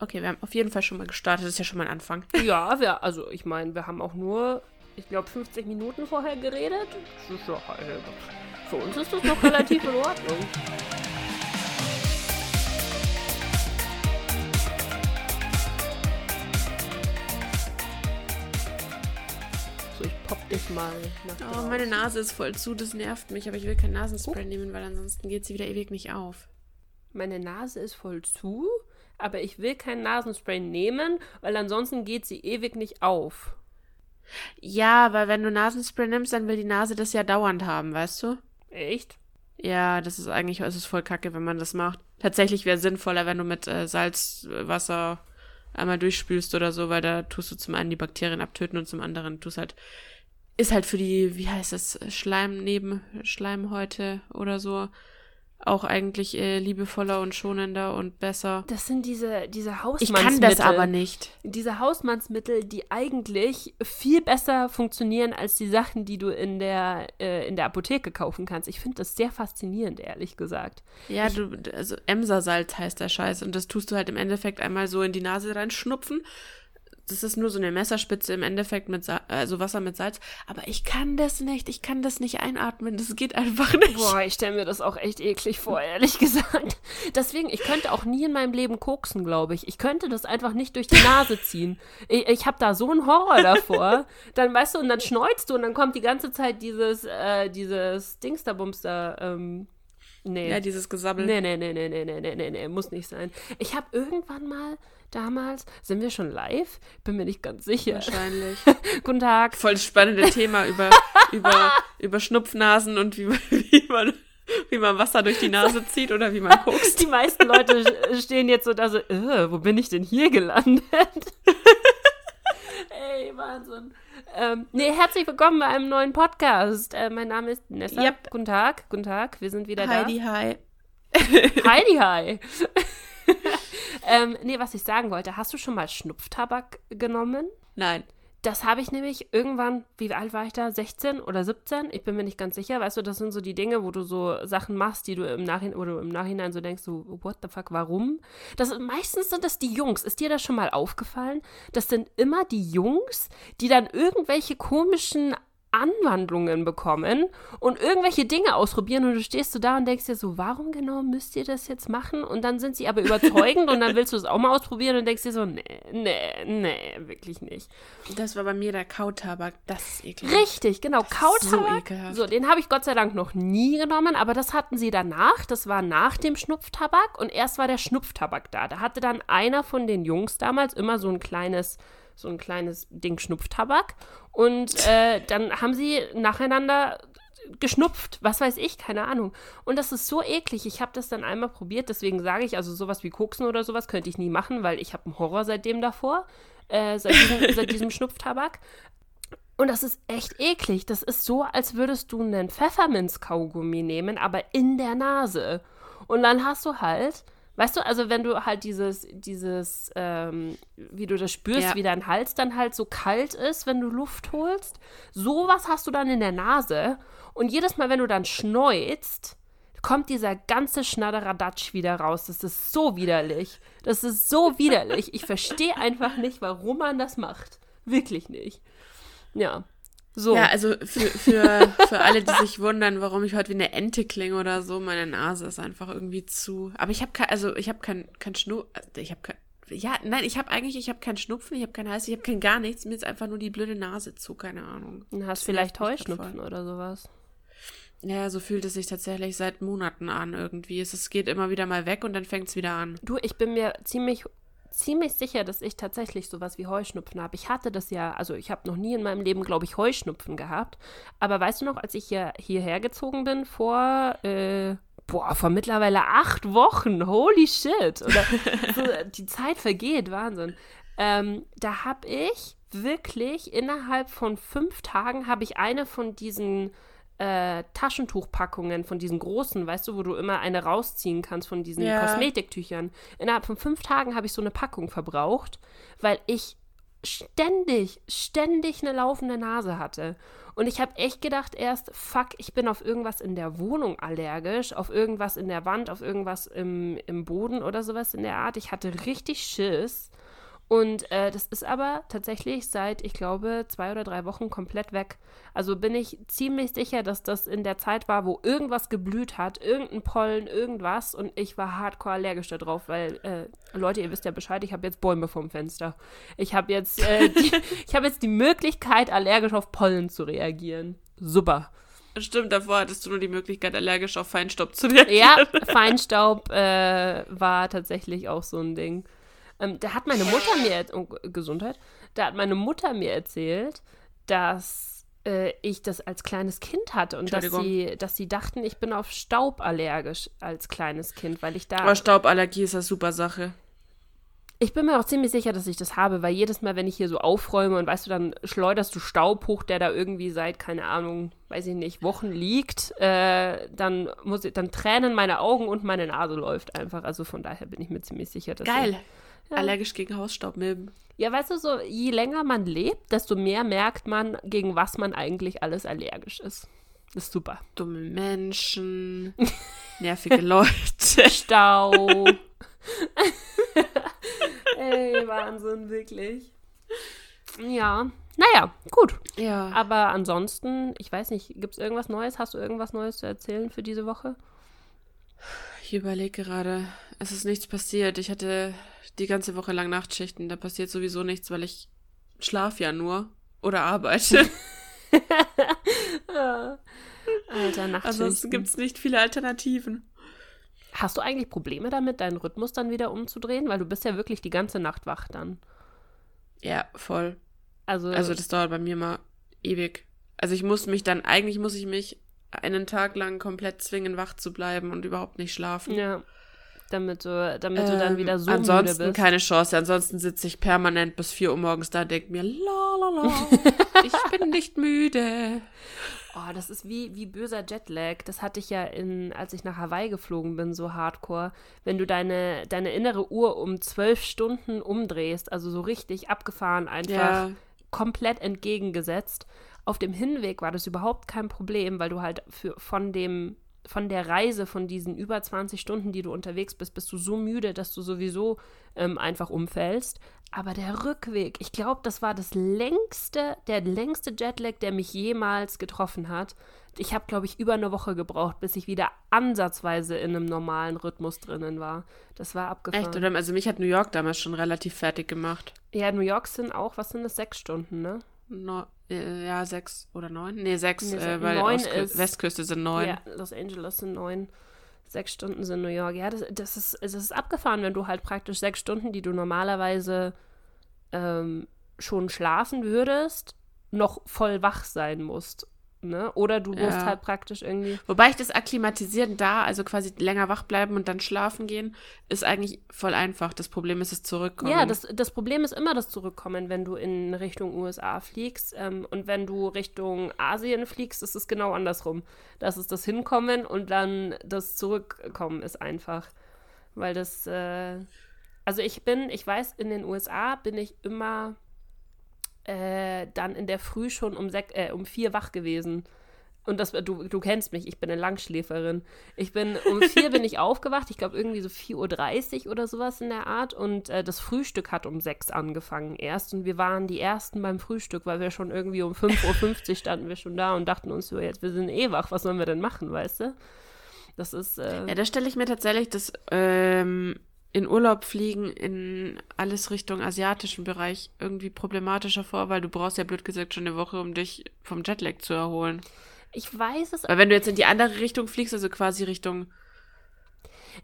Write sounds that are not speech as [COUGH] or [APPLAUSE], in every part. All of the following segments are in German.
Okay, wir haben auf jeden Fall schon mal gestartet. Das ist ja schon mal ein Anfang. [LAUGHS] Ja, wir, also ich meine, wir haben auch nur, ich glaube, 50 Minuten vorher geredet. Das ist doch, äh, für uns ist das noch relativ in Ordnung. So, ich pop dich mal nach Oh, meine Nase ist voll zu. Das nervt mich. Aber ich will kein Nasenspray nehmen, weil ansonsten geht sie wieder ewig nicht auf. Meine Nase ist voll zu, aber ich will kein Nasenspray nehmen, weil ansonsten geht sie ewig nicht auf. Ja, weil wenn du Nasenspray nimmst, dann will die Nase das ja dauernd haben, weißt du? Echt? Ja, das ist eigentlich, es ist voll kacke, wenn man das macht. Tatsächlich wäre sinnvoller, wenn du mit äh, Salzwasser einmal durchspülst oder so, weil da tust du zum einen die Bakterien abtöten und zum anderen tust halt, ist halt für die, wie heißt das, Schleim neben Schleimhäute oder so, auch eigentlich äh, liebevoller und schonender und besser. Das sind diese, diese Ich Hausmannsmittel. kann das aber nicht. Diese Hausmannsmittel, die eigentlich viel besser funktionieren als die Sachen, die du in der, äh, in der Apotheke kaufen kannst. Ich finde das sehr faszinierend, ehrlich gesagt. Ja, du, also Emsersalz heißt der Scheiß und das tust du halt im Endeffekt einmal so in die Nase reinschnupfen. Das ist nur so eine Messerspitze im Endeffekt mit Sa also Wasser mit Salz. Aber ich kann das nicht. Ich kann das nicht einatmen. Das geht einfach nicht. Boah, ich stelle mir das auch echt eklig vor, ehrlich gesagt. Deswegen, ich könnte auch nie in meinem Leben koksen, glaube ich. Ich könnte das einfach nicht durch die Nase ziehen. Ich, ich habe da so einen Horror davor. Dann, weißt du, und dann schneuzt du und dann kommt die ganze Zeit dieses, äh, dieses Dings da Bums da, ähm, Nee. Ja, dieses Gesabbel. Nee, nee, nee, nee, nee, nee, nee, nee, muss nicht sein. Ich habe irgendwann mal damals, sind wir schon live? Bin mir nicht ganz sicher. Wahrscheinlich. [LAUGHS] Guten Tag. Voll das spannende Thema über, [LAUGHS] über, über Schnupfnasen und wie, [LAUGHS] wie man wie man Wasser durch die Nase zieht oder wie man guckt. Die meisten Leute stehen jetzt so da so, äh, wo bin ich denn hier gelandet? Ey, Wahnsinn. Ähm, nee, herzlich willkommen bei einem neuen Podcast. Äh, mein Name ist Nessa. Yep. Guten Tag, guten Tag. Wir sind wieder Heidi, hi. da. [LAUGHS] [LAUGHS] Heidi, hi. [LAUGHS] ähm, nee, was ich sagen wollte, hast du schon mal Schnupftabak genommen? Nein. Das habe ich nämlich irgendwann, wie alt war ich da? 16 oder 17? Ich bin mir nicht ganz sicher. Weißt du, das sind so die Dinge, wo du so Sachen machst, die du im Nachhinein oder im Nachhinein so denkst, so, what the fuck, warum? Das, meistens sind das die Jungs. Ist dir das schon mal aufgefallen? Das sind immer die Jungs, die dann irgendwelche komischen Anwandlungen bekommen und irgendwelche Dinge ausprobieren und du stehst so da und denkst dir so, warum genau müsst ihr das jetzt machen? Und dann sind sie aber überzeugend und dann willst du es auch mal ausprobieren und denkst dir so, nee, nee, nee, wirklich nicht. Das war bei mir der Kautabak. Das ist eklig. Richtig, genau. so Kautabak. ekelhaft. So, den habe ich Gott sei Dank noch nie genommen, aber das hatten sie danach. Das war nach dem Schnupftabak und erst war der Schnupftabak da. Da hatte dann einer von den Jungs damals immer so ein kleines, so ein kleines Ding Schnupftabak und äh, dann haben sie nacheinander geschnupft, was weiß ich, keine Ahnung. Und das ist so eklig. Ich habe das dann einmal probiert, deswegen sage ich, also sowas wie Koksen oder sowas könnte ich nie machen, weil ich habe einen Horror seitdem davor, äh, seit, diesem, [LAUGHS] seit diesem Schnupftabak. Und das ist echt eklig. Das ist so, als würdest du einen Pfefferminz-Kaugummi nehmen, aber in der Nase. Und dann hast du halt, weißt du, also wenn du halt dieses, dieses, ähm, wie du das spürst, Ja. wie dein Hals dann halt so kalt ist, wenn du Luft holst, sowas hast du dann in der Nase. Und jedes Mal, wenn du dann schneuzt, kommt dieser ganze Schnadderadatsch wieder raus. Das ist so widerlich. Das ist so widerlich. Ich verstehe einfach nicht, warum man das macht. Wirklich nicht. Ja. So. Ja, also für, für, für alle, die sich wundern, warum ich heute wie eine Ente klinge oder so, meine Nase ist einfach irgendwie zu. Aber ich habe kein, also ich habe kein, kein Schnu, ich habe kein, ja, nein, ich habe eigentlich, ich habe keinen Schnupfen, ich habe keinen Hals, ich habe kein gar nichts, mir ist einfach nur die blöde Nase zu, keine Ahnung. Du hast Das vielleicht Heuschnupfen oder sowas. Ja, so fühlt es sich tatsächlich seit Monaten an irgendwie. Es, es geht immer wieder mal weg und dann fängt es wieder an. Du, ich bin mir ziemlich, ziemlich sicher, dass ich tatsächlich sowas wie Heuschnupfen habe. Ich hatte das ja, also ich habe noch nie in meinem Leben, glaube ich, Heuschnupfen gehabt. Aber weißt du noch, als ich hier, hierher gezogen bin vor, äh, boah, vor mittlerweile acht Wochen, holy shit. Oder [LAUGHS] so, die Zeit vergeht, Wahnsinn. Ähm, da habe ich wirklich innerhalb von fünf Tagen habe ich eine von diesen äh, Taschentuchpackungen, von diesen großen, weißt du, wo du immer eine rausziehen kannst von diesen Ja. Kosmetiktüchern. Innerhalb von fünf Tagen habe ich so eine Packung verbraucht, weil ich ständig, ständig eine laufende Nase hatte. Und ich habe echt gedacht erst, fuck, ich bin auf irgendwas in der Wohnung allergisch, auf irgendwas in der Wand, auf irgendwas im, im Boden oder sowas in der Art. Ich hatte richtig Schiss. Und äh, das ist aber tatsächlich seit, ich glaube, zwei oder drei Wochen komplett weg. Also bin ich ziemlich sicher, dass das in der Zeit war, wo irgendwas geblüht hat, irgendein Pollen, irgendwas. Und ich war hardcore allergisch darauf, weil, äh, Leute, ihr wisst ja Bescheid, ich habe jetzt Bäume vorm Fenster. Ich habe jetzt, äh, [LAUGHS] die, ich hab jetzt die Möglichkeit, allergisch auf Pollen zu reagieren. Super. Stimmt, davor hattest du nur die Möglichkeit, allergisch auf Feinstaub zu reagieren. Ja, [LAUGHS] Feinstaub äh, war tatsächlich auch so ein Ding. Ähm, da hat meine Mutter mir, oh, Gesundheit, da hat meine Mutter mir erzählt, dass äh, ich das als kleines Kind hatte und dass sie, dass sie dachten, ich bin auf Staub allergisch als kleines Kind, weil ich da. Aber Stauballergie ist eine super Sache. Ich bin mir auch ziemlich sicher, dass ich das habe, weil jedes Mal, wenn ich hier so aufräume und weißt du, dann schleuderst du Staub hoch, der da irgendwie seit, keine Ahnung, weiß ich nicht, Wochen liegt, äh, dann muss ich, dann tränen meine Augen und meine Nase läuft einfach. Also von daher bin ich mir ziemlich sicher, dass. Geil. Ich, ja. Allergisch gegen Hausstaubmilben. Ja, weißt du, so je länger man lebt, desto mehr merkt man, gegen was man eigentlich alles allergisch ist. Das ist super. Dumme Menschen, [LAUGHS] nervige Leute. Stau. [LAUGHS] Ey, Wahnsinn, wirklich. Ja, naja, gut. Ja. Aber ansonsten, ich weiß nicht, gibt es irgendwas Neues? Hast du irgendwas Neues zu erzählen für diese Woche? Ich überlege gerade, es ist nichts passiert. Ich hatte die ganze Woche lang Nachtschichten. Da passiert sowieso nichts, weil ich schlaf ja nur oder arbeite. [LAUGHS] Alter, Nachtschichten. Ansonsten gibt es nicht viele Alternativen. Hast du eigentlich Probleme damit, deinen Rhythmus dann wieder umzudrehen? Weil du bist ja wirklich die ganze Nacht wach dann. Ja, voll. Also, also das dauert bei mir mal ewig. Also ich muss mich dann, eigentlich muss ich mich einen Tag lang komplett zwingen, wach zu bleiben und überhaupt nicht schlafen. Ja. Damit du, damit ähm, du dann wieder so ansonsten müde bist. keine Chance. Ansonsten sitze ich permanent bis 4 Uhr morgens da und denke mir, la la la, [LAUGHS] ich bin nicht müde. Oh, das ist wie, wie böser Jetlag. Das hatte ich ja in, als ich nach Hawaii geflogen bin, so hardcore. Wenn du deine, deine innere Uhr um zwölf Stunden umdrehst, also so richtig abgefahren einfach, ja. komplett entgegengesetzt. Auf dem Hinweg war das überhaupt kein Problem, weil du halt für, von dem von der Reise, von diesen über 20 Stunden, die du unterwegs bist, bist du so müde, dass du sowieso ähm, einfach umfällst. Aber der Rückweg, ich glaube, das war das längste, der längste Jetlag, der mich jemals getroffen hat. Ich habe, glaube ich, über eine Woche gebraucht, bis ich wieder ansatzweise in einem normalen Rhythmus drinnen war. Das war abgefahren. Echt, oder? Also mich hat New York damals schon relativ fertig gemacht. Ja, New York sind auch, was sind das, sechs Stunden, ne? No, ja, sechs oder neun? Nee, sechs, nee, äh, weil neun ist, Westküste sind neun. Ja, Los Angeles sind neun. Sechs Stunden sind New York. Ja, das, das, ist, das ist abgefahren, wenn du halt praktisch sechs Stunden, die du normalerweise ähm, schon schlafen würdest, noch voll wach sein musst. Ne? Oder du musst ja. halt praktisch irgendwie. Wobei ich das Akklimatisieren da, also quasi länger wach bleiben und dann schlafen gehen, ist eigentlich voll einfach. Das Problem ist das Zurückkommen. Ja, das, das Problem ist immer das Zurückkommen, wenn du in Richtung USA fliegst. Ähm, und wenn du Richtung Asien fliegst, ist es genau andersrum. Das ist das Hinkommen und dann das Zurückkommen ist einfach. Weil das. Äh, also ich bin, ich weiß, in den USA bin ich immer äh, dann in der Früh schon um, sech, äh, um vier wach gewesen. Und das, du, du kennst mich, ich bin eine Langschläferin. Ich bin, um vier bin ich [LAUGHS] aufgewacht, ich glaube irgendwie so 4.30 Uhr oder sowas in der Art. Und äh, das Frühstück hat um sechs angefangen erst. Und wir waren die Ersten beim Frühstück, weil wir schon irgendwie um 5.50 Uhr standen wir schon da und dachten uns so, jetzt, wir sind eh wach, was sollen wir denn machen, weißt du? Das ist. Äh, ja, da stelle ich mir tatsächlich das ähm, in Urlaub fliegen in alles Richtung asiatischen Bereich irgendwie problematischer vor, weil du brauchst ja blöd gesagt schon eine Woche, um dich vom Jetlag zu erholen. Ich weiß es. Weil wenn du jetzt in die andere Richtung fliegst, also quasi Richtung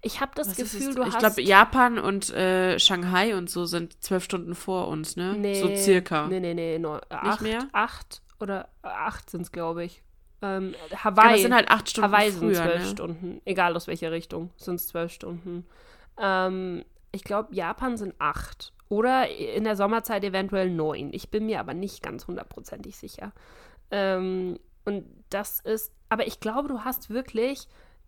ich habe das Gefühl, du ich hast. Ich glaube, Japan und äh, Shanghai und so sind zwölf Stunden vor uns, ne? Nee, so circa. Nee, nee, nee. No, Nicht acht, mehr? Acht oder acht sind es, glaube ich. Ähm, Hawaii. Ja, das sind halt acht Stunden Hawaii früher, sind zwölf ne? Stunden. Egal aus welcher Richtung, sind es zwölf Stunden. Ähm, ich glaube, Japan sind acht. Oder in der Sommerzeit eventuell neun. Ich bin mir aber nicht ganz hundertprozentig sicher. Ähm, und das ist, aber ich glaube, du hast wirklich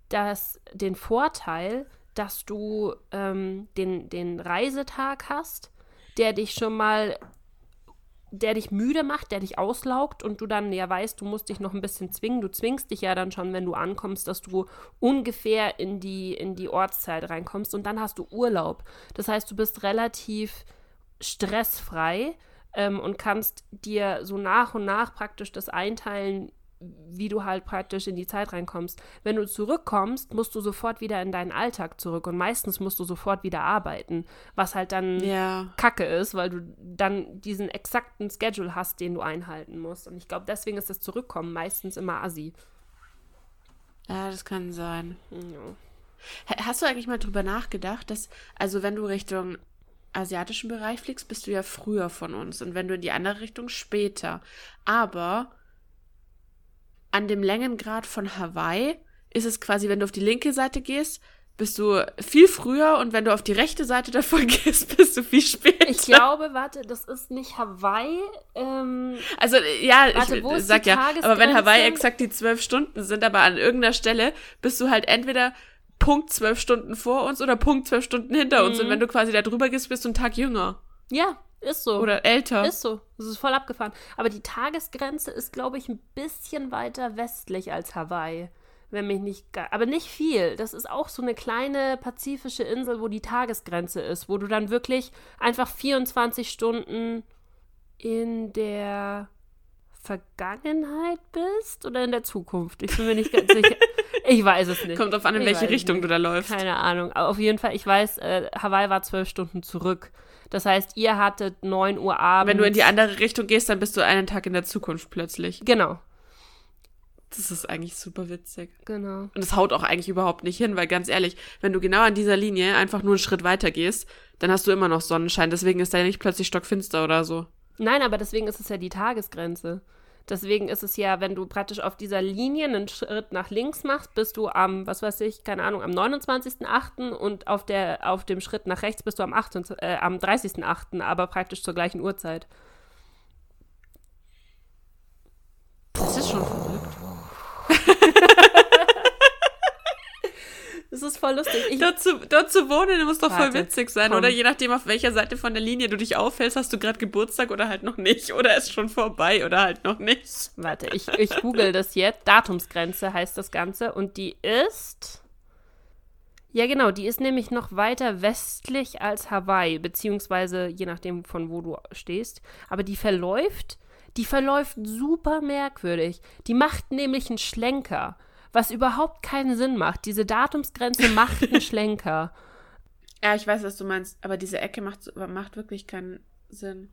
das, den Vorteil, dass du ähm, den, den Reisetag hast, der dich schon mal der dich müde macht, der dich auslaugt und du dann ja weißt, du musst dich noch ein bisschen zwingen. Du zwingst dich ja dann schon, wenn du ankommst, dass du ungefähr in die, in die Ortszeit reinkommst und dann hast du Urlaub. Das heißt, du bist relativ stressfrei ähm, und kannst dir so nach und nach praktisch das einteilen, wie du halt praktisch in die Zeit reinkommst. Wenn du zurückkommst, musst du sofort wieder in deinen Alltag zurück und meistens musst du sofort wieder arbeiten, was halt dann Ja. Kacke ist, weil du dann diesen exakten Schedule hast, den du einhalten musst. Und ich glaube, deswegen ist das Zurückkommen meistens immer assi. Ja, das kann sein. Ja. Ha- Hast du eigentlich mal drüber nachgedacht, dass, also wenn du Richtung asiatischen Bereich fliegst, bist du ja früher von uns und wenn du in die andere Richtung später. Aber an dem Längengrad von Hawaii ist es quasi, wenn du auf die linke Seite gehst, bist du viel früher und wenn du auf die rechte Seite [LAUGHS] davon gehst, bist du viel später. Ich glaube, warte, das ist nicht Hawaii. Ähm, Also ja, Warte, ich sag ja, aber wenn? Hawaii exakt die zwölf Stunden sind, aber an irgendeiner Stelle bist du halt entweder Punkt zwölf Stunden vor uns oder Punkt zwölf Stunden hinter uns. Mhm. Und wenn du quasi da drüber gehst, bist du einen Tag jünger ja, ist so. oder älter. Ist so. Das ist voll abgefahren. Aber die Tagesgrenze ist, glaube ich, ein bisschen weiter westlich als Hawaii. Wenn mich nicht. Aber nicht viel. Das ist auch so eine kleine pazifische Insel, wo die Tagesgrenze ist, wo du dann wirklich einfach 24 Stunden in der Vergangenheit bist oder in der Zukunft. Ich bin mir nicht ganz sicher. [LAUGHS] Ich weiß es nicht. Kommt drauf an, in Ich welche Richtung nicht. du da läufst. Keine Ahnung. Aber auf jeden Fall, ich weiß, äh, Hawaii war zwölf Stunden zurück. Das heißt, ihr hattet 9 Uhr abends. Wenn du in die andere Richtung gehst, dann bist du einen Tag in der Zukunft plötzlich. Genau, Das ist eigentlich super witzig. genau. Und das haut auch eigentlich überhaupt nicht hin, weil ganz ehrlich, wenn du genau an dieser Linie einfach nur einen Schritt weiter gehst, dann hast du immer noch Sonnenschein. Deswegen ist da ja nicht plötzlich stockfinster oder so. Nein, aber deswegen ist es ja die Tagesgrenze. Deswegen ist es ja, wenn du praktisch auf dieser Linie einen Schritt nach links machst, bist du am, was weiß ich, keine Ahnung, am 29.8. und auf, der, auf dem Schritt nach rechts bist du am, 28, äh, am 30.8., aber praktisch zur gleichen Uhrzeit. Das ist schon Das ist voll lustig. Ich, Dort zu, dort zu wohnen muss doch voll Warte, witzig sein, komm. oder? Je nachdem, auf welcher Seite von der Linie du dich aufhältst, hast du gerade Geburtstag oder halt noch nicht. Oder ist schon vorbei oder halt noch nicht. warte, ich, ich google das jetzt. Datumsgrenze heißt das Ganze und die ist. Ja, genau, die ist nämlich noch weiter westlich als Hawaii, beziehungsweise je nachdem, von wo du stehst. Aber die verläuft, die verläuft super merkwürdig. Die macht nämlich einen Schlenker, was überhaupt keinen Sinn macht. Diese Datumsgrenze [LAUGHS] macht einen Schlenker. Ja, ich weiß, was du meinst, aber diese Ecke macht, macht wirklich keinen Sinn.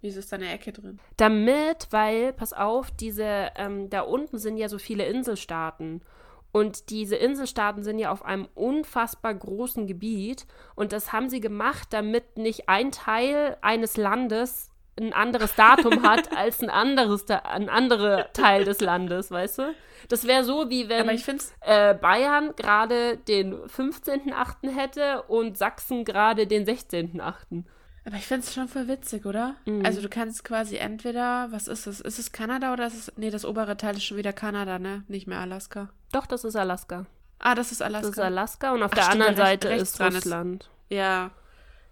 Wieso ist da eine Ecke drin? Damit, weil, pass auf, diese, ähm, da unten sind ja so viele Inselstaaten. Und diese Inselstaaten sind ja auf einem unfassbar großen Gebiet. Und das haben sie gemacht, damit nicht ein Teil eines Landes ein anderes Datum hat [LAUGHS] als ein anderes, da ein anderer Teil des Landes, weißt du? Das wäre so, wie wenn finde es äh, Bayern gerade den 15.8. hätte und Sachsen gerade den 16.8. aber ich find's schon voll witzig, oder? Mhm. Also du kannst quasi entweder, was ist es? Ist es Kanada oder ist es. Nee, das obere Teil ist schon wieder Kanada, ne? Nicht mehr Alaska. Doch, das ist Alaska. Ah, das ist Alaska. Das ist Alaska und auf Ach, der anderen da rechts- Seite ist dran ist- Russland. Ja.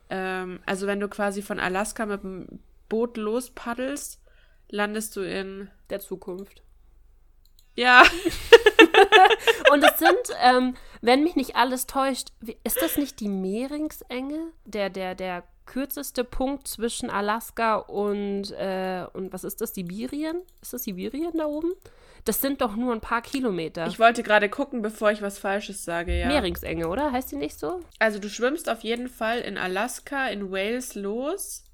Ähm, also wenn du quasi von Alaska mit dem Boot lospaddelst, landest du in. der Zukunft. Ja. [LAUGHS] Und es sind, ähm, wenn mich nicht alles täuscht, ist das nicht die Mehringsenge? Der, der, der kürzeste Punkt zwischen Alaska und, äh, und was ist das, Sibirien? Ist das Sibirien da oben? Das sind doch nur ein paar Kilometer. Ich wollte gerade gucken, bevor ich was Falsches sage, ja. Mehringsenge, oder? Heißt die nicht so? Also du schwimmst auf jeden Fall in Alaska, in Wales los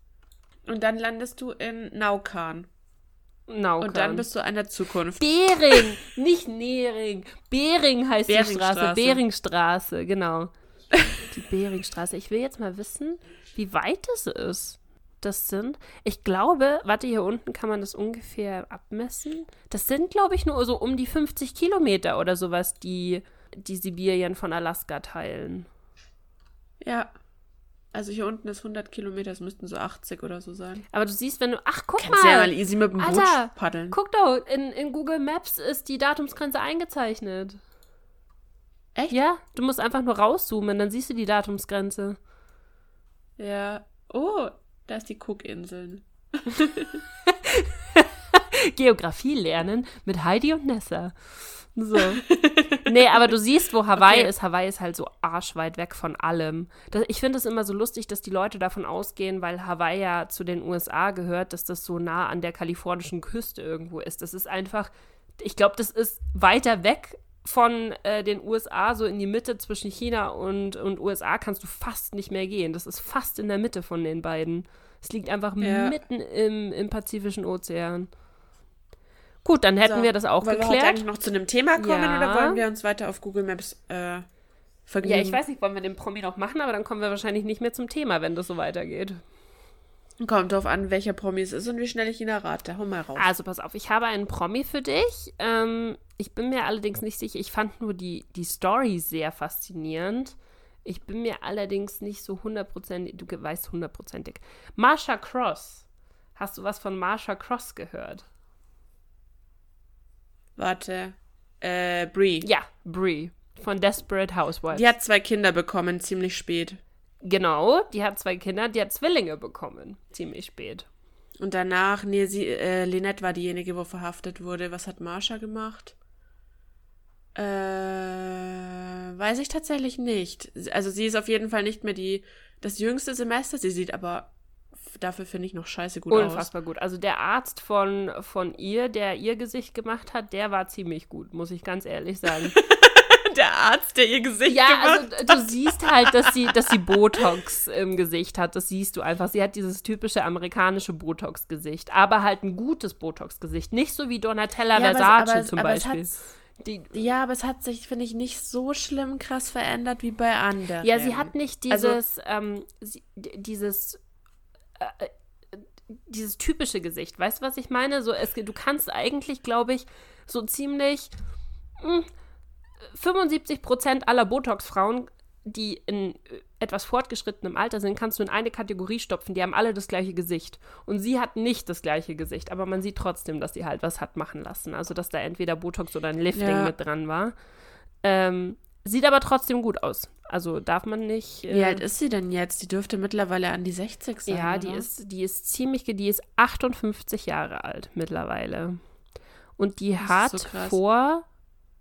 und dann landest du in Naukan. Naukan. Und dann bist du an der Zukunft. Bering, nicht Nering. Bering heißt die Straße. Beringstraße. Beringstraße, genau. Die Beringstraße. Ich will jetzt mal wissen, wie weit es ist. Das sind, ich glaube, warte, hier unten kann man das ungefähr abmessen. Das sind, glaube ich, nur so um die 50 Kilometer oder sowas, die die Sibirien von Alaska teilen. Ja. Also hier unten ist 100 Kilometer, es müssten so 80 oder so sein. Aber du siehst, wenn du, ach, guck Kannst mal. ja mal easy mit dem Boot Alter, paddeln. Guck doch, in, in Google Maps ist die Datumsgrenze eingezeichnet. Echt? Ja, du musst einfach nur rauszoomen, dann siehst du die Datumsgrenze. Ja. Oh, da ist die Cookinseln. [LAUGHS] Geografie lernen mit Heidi und Nessa. So. [LAUGHS] Nee, aber du siehst, wo Hawaii Okay. ist. Hawaii ist halt so arschweit weg von allem. Das, ich finde es immer so lustig, dass die Leute davon ausgehen, weil Hawaii ja zu den USA gehört, dass das so nah an der kalifornischen Küste irgendwo ist. Das ist einfach, ich glaube, das ist weiter weg von äh, den USA, so in die Mitte zwischen China und, und USA kannst du fast nicht mehr gehen. Das ist fast in der Mitte von den beiden. Es liegt einfach Ja. mitten im, im Pazifischen Ozean. Gut, dann hätten So, wir das auch wollen wir geklärt. eigentlich noch zu einem Thema kommen Ja. oder wollen wir uns weiter auf Google Maps äh, vergnügen? Ja, ich weiß nicht, wollen wir den Promi noch machen, aber dann kommen wir wahrscheinlich nicht mehr zum Thema, wenn das so weitergeht. Kommt drauf an, welcher Promi es ist und wie schnell ich ihn errate. Hau mal raus. Also pass auf, ich habe einen Promi für dich. Ähm, ich bin mir allerdings nicht sicher, ich fand nur die, die Story sehr faszinierend. Ich bin mir allerdings nicht so hundertprozentig, du weißt hundertprozentig. Marsha Cross. Hast du was von Marsha Cross gehört? Warte. Äh, Brie. Ja, Brie von Desperate Housewives. Die hat zwei Kinder bekommen, ziemlich spät. genau, die hat zwei Kinder, die hat Zwillinge bekommen, ziemlich spät. Und danach, nee, sie, äh, Lynette war diejenige, wo verhaftet wurde. Was hat Marsha gemacht? Äh, weiß ich tatsächlich nicht. Also sie ist auf jeden Fall nicht mehr die, das jüngste Semester. Sie sieht aber dafür, finde ich, noch scheiße gut aus. Unfassbar gut. Also der Arzt von, von ihr, der ihr Gesicht gemacht hat, der war ziemlich gut, muss ich ganz ehrlich sagen. [LAUGHS] Der Arzt, der ihr Gesicht ja, gemacht also du siehst halt, dass sie, dass sie Botox im Gesicht hat. Das siehst du einfach. Sie hat dieses typische amerikanische Botox-Gesicht, aber halt ein gutes Botox-Gesicht. Nicht so wie Donatella Ja, aber Versace aber es- zum aber Beispiel. Die, Ja, aber es hat sich, finde ich, nicht so schlimm krass verändert wie bei anderen. Ja, sie hat nicht Also- dieses, ähm, sie, dieses, äh, dieses typische Gesicht. Weißt du, was ich meine? So, es, du kannst eigentlich, glaube ich, so ziemlich mh, 75 Prozent aller Botox-Frauen, die in äh, etwas fortgeschrittenem Alter sind, kannst du in eine Kategorie stopfen. Die haben alle das gleiche Gesicht. Und sie hat nicht das gleiche Gesicht, aber man sieht trotzdem, dass sie halt was hat machen lassen. Also, dass da entweder Botox oder ein Lifting Ja. mit dran war. Ähm, sieht aber trotzdem gut aus. Also darf man nicht. Wie äh, alt ist sie denn jetzt? Die dürfte mittlerweile an die 60 sein. ja, die oder? ist, die ist ziemlich, die ist 58 Jahre alt mittlerweile. Und die hat so vor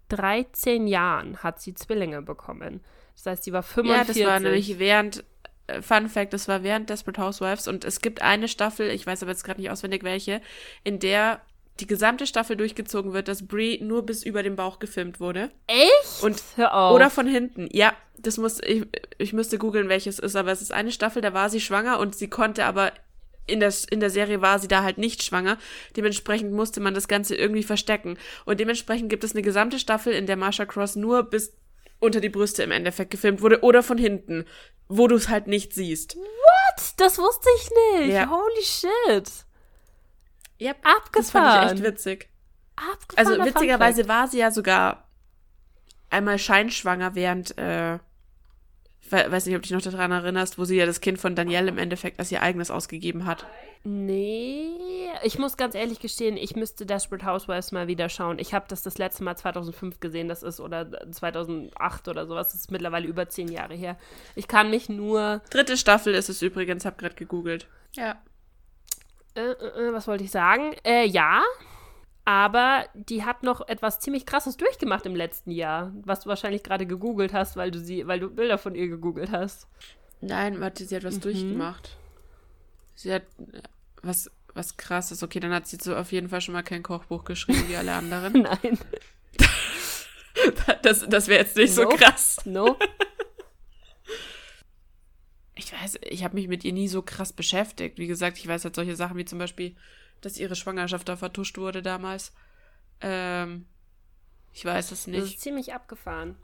13 Jahren hat sie Zwillinge bekommen. Das heißt, sie war Ja, 45. das war nämlich während, äh, Fun Fact, das war während Desperate Housewives und es gibt eine Staffel, ich weiß aber jetzt gerade nicht auswendig welche, in der die gesamte Staffel durchgezogen wird, dass Brie nur bis über den Bauch gefilmt wurde. Echt? Und Hör auf. Oder von hinten. Ja, das muss, ich, ich müsste googeln, welches ist, aber es ist eine Staffel, da war sie schwanger und sie konnte aber in der, in der Serie war sie da halt nicht schwanger. Dementsprechend musste man das Ganze irgendwie verstecken. Und dementsprechend gibt es eine gesamte Staffel, in der Marsha Cross nur bis unter die Brüste im Endeffekt gefilmt wurde oder von hinten, wo du es halt nicht siehst. das wusste ich nicht. Ja. Holy shit. Ja, das fand ich Abgefahren. echt witzig. Abgefahren. Also witzigerweise war sie ja sogar einmal scheinschwanger während, äh, we- weiß nicht, ob du dich noch daran erinnerst, wo sie ja das Kind von Danielle im Endeffekt als ihr eigenes ausgegeben hat. Nee, ich muss ganz ehrlich gestehen, ich müsste Desperate Housewives mal wieder schauen. Ich habe das das letzte Mal 2005 gesehen, das ist, oder 2008 oder sowas, das ist mittlerweile über zehn Jahre her. Ich kann mich nur, Dritte Staffel ist es übrigens, hab grad gegoogelt. Ja. Äh, äh, äh, was wollte ich sagen? Äh, ja, aber die hat noch etwas ziemlich Krasses durchgemacht im letzten Jahr, was du wahrscheinlich gerade gegoogelt hast, weil du sie, weil du Bilder von ihr gegoogelt hast. Nein, warte, sie hat was durchgemacht. Sie hat was, was krasses. Okay, dann hat sie so auf jeden Fall schon mal kein Kochbuch geschrieben wie alle [LAUGHS] anderen. Nein, [LAUGHS] Das, das wäre jetzt nicht so Nope. krass. no. [LAUGHS] Ich weiß, ich habe mich mit ihr nie so krass beschäftigt. Wie gesagt, ich weiß halt solche Sachen wie zum Beispiel, dass ihre Schwangerschaft da vertuscht wurde damals. Ähm, ich weiß es Das nicht. ist ziemlich abgefahren.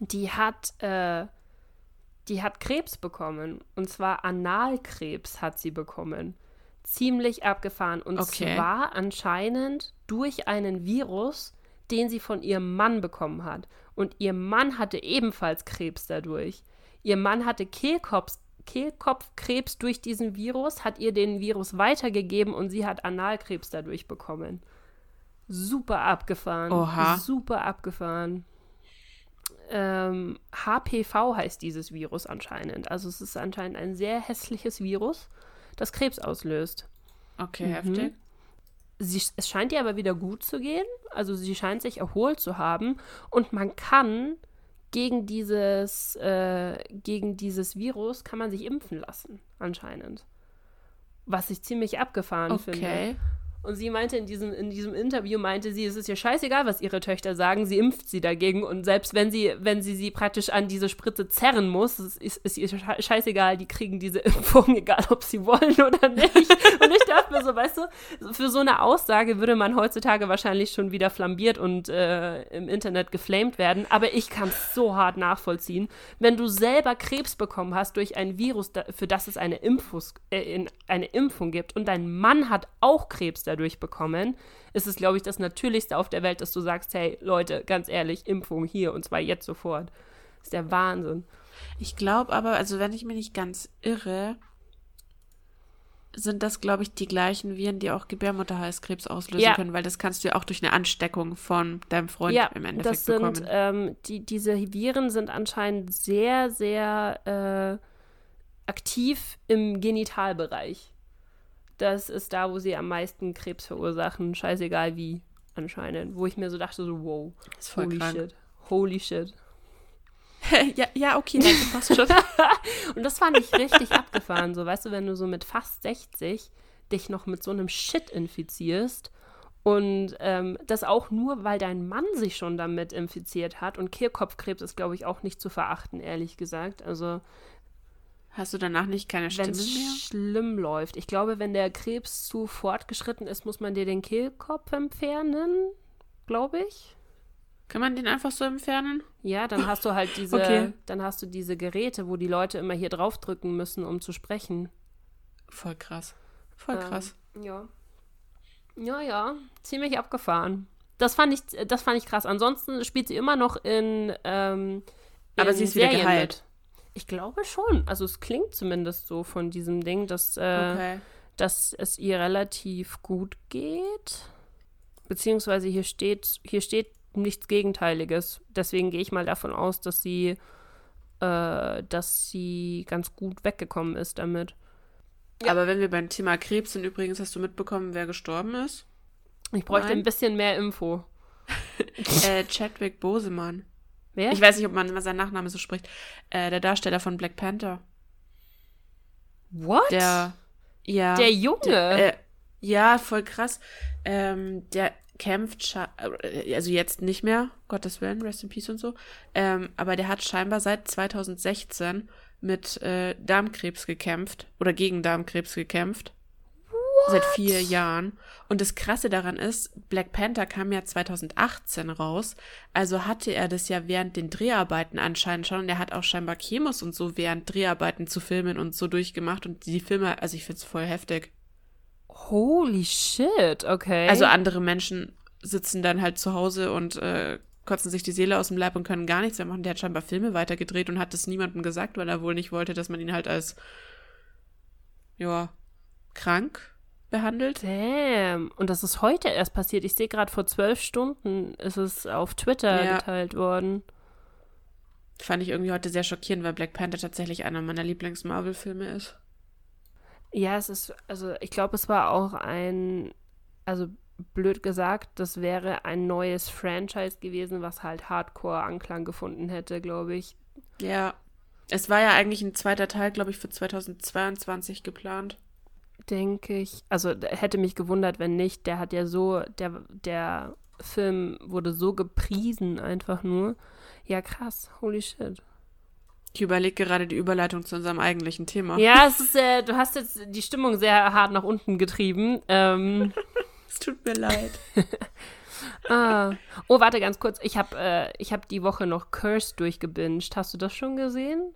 Die hat, äh, die hat Krebs bekommen. Und zwar Analkrebs hat sie bekommen. Ziemlich abgefahren. Und Okay. zwar anscheinend durch einen Virus, den sie von ihrem Mann bekommen hat. Und ihr Mann hatte ebenfalls Krebs dadurch. Ihr Mann hatte Kehlkopf, Kehlkopfkrebs durch diesen Virus, hat ihr den Virus weitergegeben und sie hat Analkrebs dadurch bekommen. Super abgefahren. Oha. Super abgefahren. Ähm, HPV heißt dieses Virus anscheinend. Also es ist anscheinend ein sehr hässliches Virus, das Krebs auslöst. Okay, heftig. Sie, es scheint ihr aber wieder gut zu gehen. Also sie scheint sich erholt zu haben. Und man kann gegen dieses, äh, gegen dieses Virus kann man sich impfen lassen, anscheinend. Was ich ziemlich abgefahren Okay. finde. Und sie meinte in diesem, in diesem Interview, meinte sie, es ist ihr scheißegal, was ihre Töchter sagen, sie impft sie dagegen. Und selbst wenn sie, wenn sie sie praktisch an diese Spritze zerren muss, ist, ist ihr sche- scheißegal, die kriegen diese Impfung, [LAUGHS] egal ob sie wollen oder nicht. Und ich dachte mir so, weißt du, für so eine Aussage würde man heutzutage wahrscheinlich schon wieder flambiert und äh, im Internet geflamed werden. Aber ich kann es so hart nachvollziehen. Wenn du selber Krebs bekommen hast durch ein Virus, für das es eine, Impfus, äh, in, eine Impfung gibt und dein Mann hat auch Krebs dadurch bekommen, ist es, glaube ich, das Natürlichste auf der Welt, dass du sagst, hey Leute, ganz ehrlich, Impfung hier und zwar jetzt sofort. Das ist der Wahnsinn. Ich glaube aber, also wenn ich mich nicht ganz irre, sind das, glaube ich, die gleichen Viren, die auch Gebärmutterhalskrebs auslösen Ja. können, weil das kannst du ja auch durch eine Ansteckung von deinem Freund ja, im Endeffekt das sind, bekommen. ähm, die, diese Viren sind anscheinend sehr, sehr äh, aktiv im Genitalbereich. Das ist da, wo sie am meisten Krebs verursachen, scheißegal wie, anscheinend. Wo ich mir so dachte, so, wow, ist voll holy krank. shit, holy shit. [LAUGHS] ja, ja, okay, danke, passt schon. [LAUGHS] Und das fand ich richtig abgefahren, so, weißt du, wenn du so mit fast 60 dich noch mit so einem Shit infizierst und ähm, das auch nur, weil dein Mann sich schon damit infiziert hat und Kehlkopfkrebs ist, glaube ich, auch nicht zu verachten, ehrlich gesagt. Also, Hast du danach nicht keine Stimme wenn es mehr? schlimm läuft. Ich glaube, wenn der Krebs zu fortgeschritten ist, muss man dir den Kehlkopf entfernen, glaube ich. Kann man den einfach so entfernen? Ja, dann hast du halt diese, [LAUGHS] Okay. dann hast du diese Geräte, wo die Leute immer hier draufdrücken müssen, um zu sprechen. Voll krass. Voll krass. Ähm, ja. Ja, ja. Ziemlich abgefahren. Das fand ich, das fand ich krass. Ansonsten spielt sie immer noch in. Ähm, Aber in sie ist wieder Serien geheilt. mit. Ich glaube schon. Also es klingt zumindest so von diesem Ding, dass, äh, Okay. dass es ihr relativ gut geht. Beziehungsweise hier steht, hier steht nichts Gegenteiliges. Deswegen gehe ich mal davon aus, dass sie, äh, dass sie ganz gut weggekommen ist damit. Aber wenn wir beim Thema Krebs sind, übrigens, hast du mitbekommen, wer gestorben ist? Ich bräuchte Nein. ein bisschen mehr Info. [LAUGHS] äh, Chadwick Boseman. Wer? Ich weiß nicht, ob man immer seinen Nachnamen so spricht. Äh, der Darsteller von Black Panther. What? Der, ja. Der Junge? Der, äh, ja, voll krass. Ähm, der kämpft, äh, also jetzt nicht mehr, Gottes Willen, Rest in Peace und so. Ähm, aber der hat scheinbar seit 2016 mit äh, Darmkrebs gekämpft oder gegen Darmkrebs gekämpft. Seit vier Jahren. Und das Krasse daran ist, Black Panther kam ja 2018 raus. Also hatte er das ja während den Dreharbeiten anscheinend schon. Und er hat auch scheinbar Chemos und so während Dreharbeiten zu filmen und so durchgemacht. Und die Filme, also ich find's voll heftig. Holy shit, okay. Also andere Menschen sitzen dann halt zu Hause und äh, kotzen sich die Seele aus dem Leib und können gar nichts mehr machen. Der hat scheinbar Filme weitergedreht und hat es niemandem gesagt, weil er wohl nicht wollte, dass man ihn halt als ja krank behandelt. Damn. Und das ist heute erst passiert. Ich sehe gerade vor zwölf Stunden ist es auf Twitter Ja. geteilt worden. Fand ich irgendwie heute sehr schockierend, weil Black Panther tatsächlich einer meiner Lieblings-Marvel-Filme ist. Ja, es ist, also ich glaube, es war auch ein, also blöd gesagt, das wäre ein neues Franchise gewesen, was halt Hardcore-Anklang gefunden hätte, glaube ich. Ja. Es war ja eigentlich ein zweiter Teil, glaube ich, für 2022 geplant. Denke ich. Also hätte mich gewundert, wenn nicht. Der hat ja so, der, der Film wurde so gepriesen einfach nur. Ja, krass. Holy shit. Ich überlege gerade die Überleitung zu unserem eigentlichen Thema. Ja, es ist, äh, du hast jetzt die Stimmung sehr hart nach unten getrieben. Ähm, [LAUGHS] Es tut mir leid. [LAUGHS] ah. Oh, warte ganz kurz. Ich habe äh, ich hab die Woche noch Curse durchgebinged. Hast du das schon gesehen?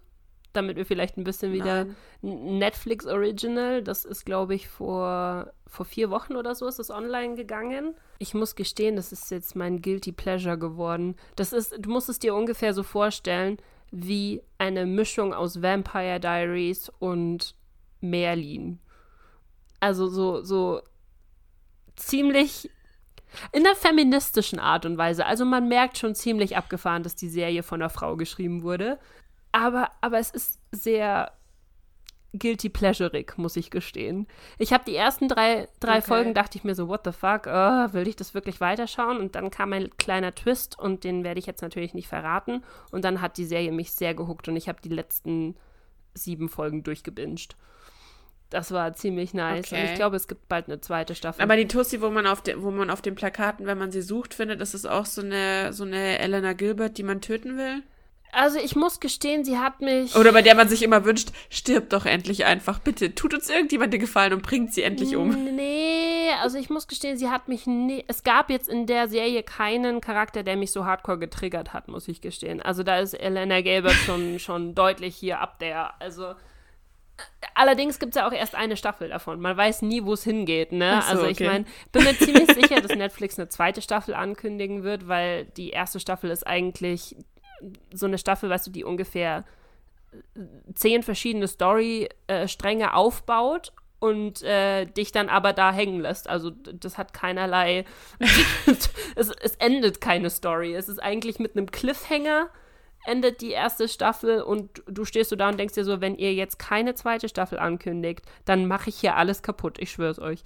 Damit wir vielleicht ein bisschen wieder Nein. Netflix Original. Das ist, glaube ich, vor, vor vier Wochen oder so ist es online gegangen. Ich muss gestehen, das ist jetzt mein Guilty Pleasure geworden. Das ist, du musst es dir ungefähr so vorstellen, wie eine Mischung aus Vampire Diaries und Merlin. Also so, so ziemlich in der feministischen Art und Weise. Also man merkt schon ziemlich abgefahren, dass die Serie von einer Frau geschrieben wurde. Aber, aber es ist sehr, guilty pleasureig, muss ich gestehen. Ich habe die ersten drei, drei Okay. Folgen, dachte ich mir so, what the fuck, oh, will ich das wirklich weiterschauen? Und dann kam ein kleiner Twist und den werde ich jetzt natürlich nicht verraten. Und dann hat die Serie mich sehr gehuckt und ich habe die letzten sieben Folgen durchgebinged. Das war ziemlich nice. Und Okay. ich glaube, es gibt bald eine zweite Staffel. Aber die Tussi, wo man auf de, wo man auf den Plakaten, wenn man sie sucht, findet, das ist auch so eine so eine Elena Gilbert, die man töten will. Also ich muss gestehen, sie hat mich. Oder bei der man sich immer wünscht, stirb doch endlich einfach, bitte. Tut uns irgendjemand den Gefallen und bringt sie endlich um. Nee, also ich muss gestehen, sie hat mich nie. Es gab jetzt in der Serie keinen Charakter, der mich so hardcore getriggert hat, muss ich gestehen. Also da ist Elena Gilbert schon, [LAUGHS] schon deutlich hier ab der. Also. Allerdings gibt es ja auch erst eine Staffel davon. Man weiß nie, wo es hingeht, ne? So, also ich okay. meine, bin mir ziemlich [LAUGHS] sicher, dass Netflix eine zweite Staffel ankündigen wird, weil die erste Staffel ist eigentlich so eine Staffel, weißt du, die ungefähr zehn verschiedene Story-Stränge aufbaut und äh, dich dann aber da hängen lässt. Also das hat keinerlei, [LAUGHS] es, es endet keine Story. Es ist eigentlich mit einem Cliffhanger endet die erste Staffel und du stehst so da und denkst dir so, wenn ihr jetzt keine zweite Staffel ankündigt, dann mache ich hier alles kaputt. Ich schwör's euch.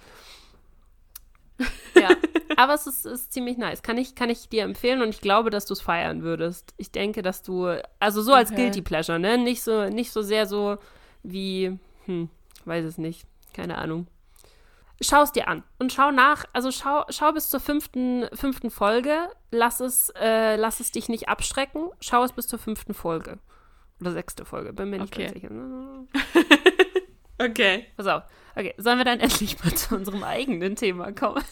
[LAUGHS] Ja, aber es ist, ist ziemlich nice. Kann ich, kann ich dir empfehlen und ich glaube, dass du es feiern würdest. Ich denke, dass du, also so als Okay. Guilty Pleasure, ne? Nicht so, nicht so sehr so wie, hm, weiß es nicht, keine Ahnung. Schau es dir an und schau nach, also schau, schau bis zur fünften, fünften Folge, lass es, äh, lass es dich nicht abschrecken, schau es bis zur fünften Folge. Oder sechste Folge, bin mir nicht Okay. ganz sicher. [LAUGHS] Okay. Pass auf. Okay, sollen wir dann [LAUGHS] endlich mal zu unserem eigenen Thema kommen?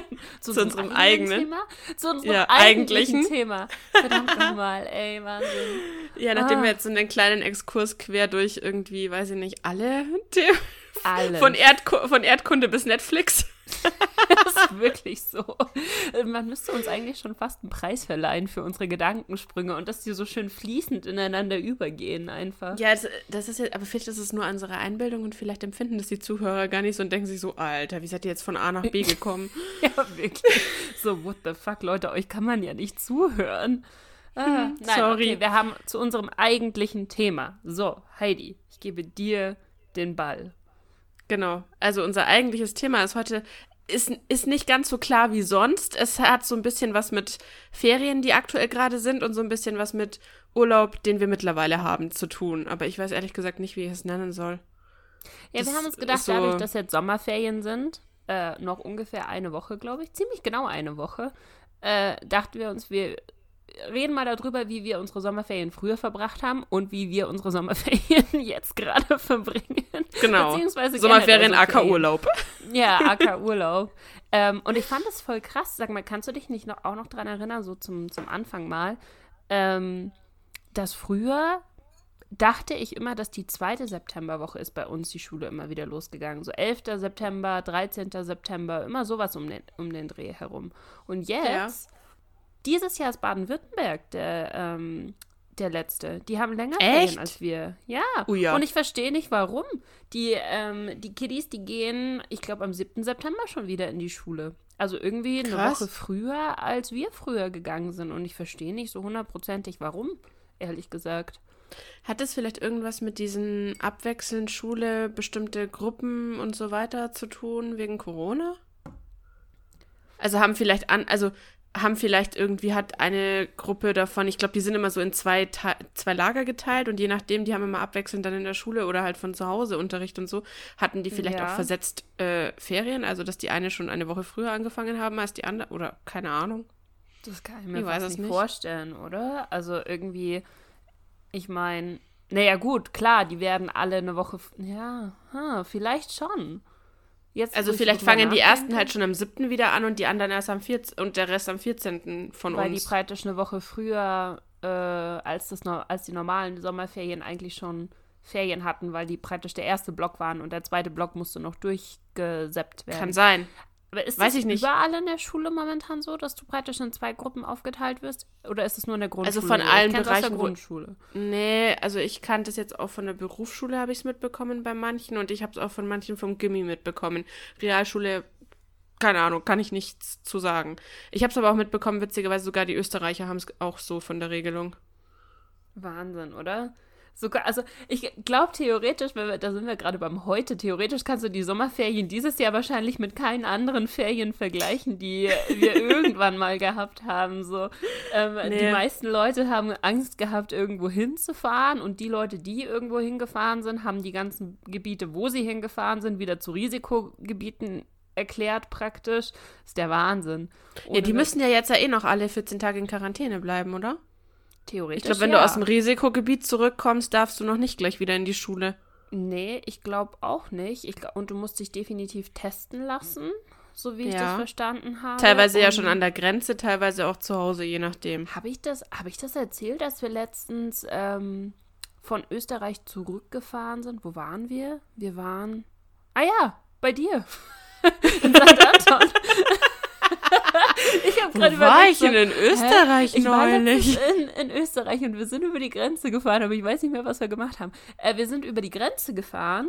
[LAUGHS] zu, unserem eigenen? Thema? Zu unserem Ja, eigentlichen eigentlichen. Thema. Verdammt nochmal, ey, Wahnsinn. Ja, nachdem Ah. wir jetzt so einen kleinen Exkurs quer durch irgendwie, weiß ich nicht, alle Themen. Alles. Von, Erdku von Erdkunde bis Netflix. [LAUGHS] das ist wirklich so. Man müsste uns eigentlich schon fast einen Preis verleihen für unsere Gedankensprünge und dass die so schön fließend ineinander übergehen einfach. Ja, das, das ist ja, aber vielleicht ist es nur unsere Einbildung und vielleicht empfinden das die Zuhörer gar nicht so und denken sich so, Alter, wie seid ihr jetzt von A nach B gekommen? [LAUGHS] Ja, wirklich. So, what the fuck, Leute, euch kann man ja nicht zuhören. Ah, nein, sorry. Okay, wir haben zu unserem eigentlichen Thema. So, Heidi, ich gebe dir den Ball. Genau. Also unser eigentliches Thema ist heute, ist, ist nicht ganz so klar wie sonst. Es hat so ein bisschen was mit Ferien, die aktuell gerade sind und so ein bisschen was mit Urlaub, den wir mittlerweile haben, zu tun. Aber ich weiß ehrlich gesagt nicht, wie ich es nennen soll. Ja, Das wir haben uns gedacht, so- dadurch, dass jetzt Sommerferien sind, äh, noch ungefähr eine Woche, glaube ich, ziemlich genau eine Woche, äh, dachten wir uns, wir reden mal darüber, wie wir unsere Sommerferien früher verbracht haben und wie wir unsere Sommerferien [LAUGHS] jetzt gerade verbringen. Genau. Beziehungsweise Sommerferien, generell so AK Ferien. Urlaub. Ja, AK Urlaub. [LAUGHS] ähm, und ich fand das voll krass. Sag mal, kannst du dich nicht noch, auch noch dran erinnern, so zum, zum Anfang mal, ähm, dass früher dachte ich immer, dass die zweite Septemberwoche ist bei uns die Schule immer wieder losgegangen. So 11. September, 13. September, immer sowas um den, um den Dreh herum. Und jetzt, dieses Jahr ist Baden-Württemberg der, ähm, der letzte. Die haben länger Echt? Ferien als wir. Ja. Oh ja. Und ich verstehe nicht, warum. Die, ähm, die Kiddies, die gehen, ich glaube, am 7. September schon wieder in die Schule. Also irgendwie eine Krass. Woche früher, als wir früher gegangen sind. Und ich verstehe nicht so hundertprozentig, warum, ehrlich gesagt. Hat es vielleicht irgendwas mit diesen abwechselnd Schule, bestimmte Gruppen und so weiter zu tun wegen Corona? Also haben vielleicht an, also haben vielleicht irgendwie hat eine Gruppe davon, ich glaube, die sind immer so in zwei, Te zwei Lager geteilt und je nachdem, die haben immer abwechselnd dann in der Schule oder halt von zu Hause Unterricht und so, hatten die vielleicht Ja. auch versetzt äh, Ferien, also dass die eine schon eine Woche früher angefangen haben als die andere oder keine Ahnung. Das kann ich mir Ich weiß nicht, nicht. vorstellen, oder? Also irgendwie, ich meine, naja gut, klar, die werden alle eine Woche, ja, ha, vielleicht schon. Jetzt, Also vielleicht fangen die ersten halt schon am 7. wieder an und die anderen erst am 14. und der Rest am 14. von Weil uns. die praktisch eine Woche früher, äh, als, das, als die normalen Sommerferien eigentlich schon Ferien hatten, weil die praktisch der erste Block waren und der zweite Block musste noch durchgeseppt werden. Kann sein. Aber ist weiß das ich nicht. überall in der Schule momentan so, dass du praktisch in zwei Gruppen aufgeteilt wirst? Oder ist es nur in der Grundschule? Also von allen ich kenn's aus der Bereichen, Grundschule. Nee, also ich kannte es jetzt auch von der Berufsschule, habe ich es mitbekommen bei manchen und ich habe es auch von manchen vom Gimmi mitbekommen. Realschule, keine Ahnung, kann ich nichts zu sagen. Ich habe es aber auch mitbekommen, witzigerweise sogar die Österreicher haben es auch so von der Regelung. Wahnsinn, oder? Sogar, also ich glaube theoretisch, wenn wir, da sind wir gerade beim heute, theoretisch kannst du die Sommerferien dieses Jahr wahrscheinlich mit keinen anderen Ferien vergleichen, die wir [LAUGHS] irgendwann mal gehabt haben. So, ähm, nee. Die meisten Leute haben Angst gehabt, irgendwo hinzufahren und die Leute, die irgendwo hingefahren sind, haben die ganzen Gebiete, wo sie hingefahren sind, wieder zu Risikogebieten erklärt praktisch. Das ist der Wahnsinn. Ohne ja, die müssen ja jetzt ja eh noch alle 14 Tage in Quarantäne bleiben, oder? Theoretisch. Ich glaube, wenn ja. du aus dem Risikogebiet zurückkommst, darfst du noch nicht gleich wieder in die Schule. Nee, ich glaube auch nicht. Ich glaub, und du musst dich definitiv testen lassen, so wie ich ja. das verstanden habe. Teilweise und ja schon an der Grenze, teilweise auch zu Hause, je nachdem. Habe ich, das, hab ich das erzählt, dass wir letztens ähm, von Österreich zurückgefahren sind? Wo waren wir? Wir waren. Ah ja, bei dir. [LAUGHS] in St. Anton. [LAUGHS] ich habe gerade überlegt. War ich so, in Österreich hä? neulich? Ich war in, in, Österreich und wir sind über die Grenze gefahren, aber ich weiß nicht mehr, was wir gemacht haben. Äh, wir sind über die Grenze gefahren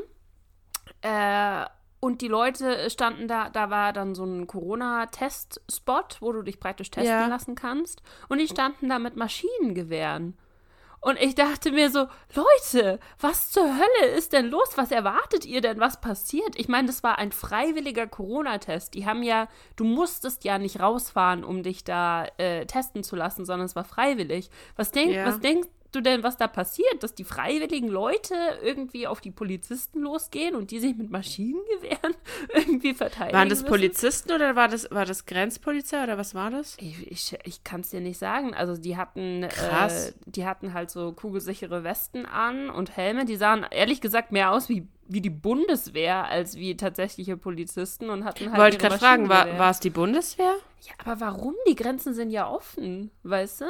äh, und die Leute standen da, da war dann so ein Corona-Test-Spot, wo du dich praktisch testen ja. lassen kannst. Und die standen da mit Maschinengewehren. Und ich dachte mir so, Leute, was zur Hölle ist denn los? Was erwartet ihr denn, was passiert? Ich meine, das war ein freiwilliger Corona-Test. Die haben ja, du musstest ja nicht rausfahren, um dich da äh, testen zu lassen, sondern es war freiwillig. Was, denk, ja. was denkst du denn, was da passiert? Dass die freiwilligen Leute irgendwie auf die Polizisten losgehen und die sich mit Maschinengewehren [LAUGHS] irgendwie verteidigen? Waren das müssen? Polizisten oder war das, war das Grenzpolizei oder was war das? Ich, ich, ich kann es dir nicht sagen. Also die hatten, Krass. Äh, die hatten halt so kugelsichere Westen an und Helme. Die sahen ehrlich gesagt mehr aus wie wie die Bundeswehr als wie tatsächliche Polizisten und hatten halt. Wollte gerade fragen, war, war es die Bundeswehr? Ja, aber warum? Die Grenzen sind ja offen, weißt du?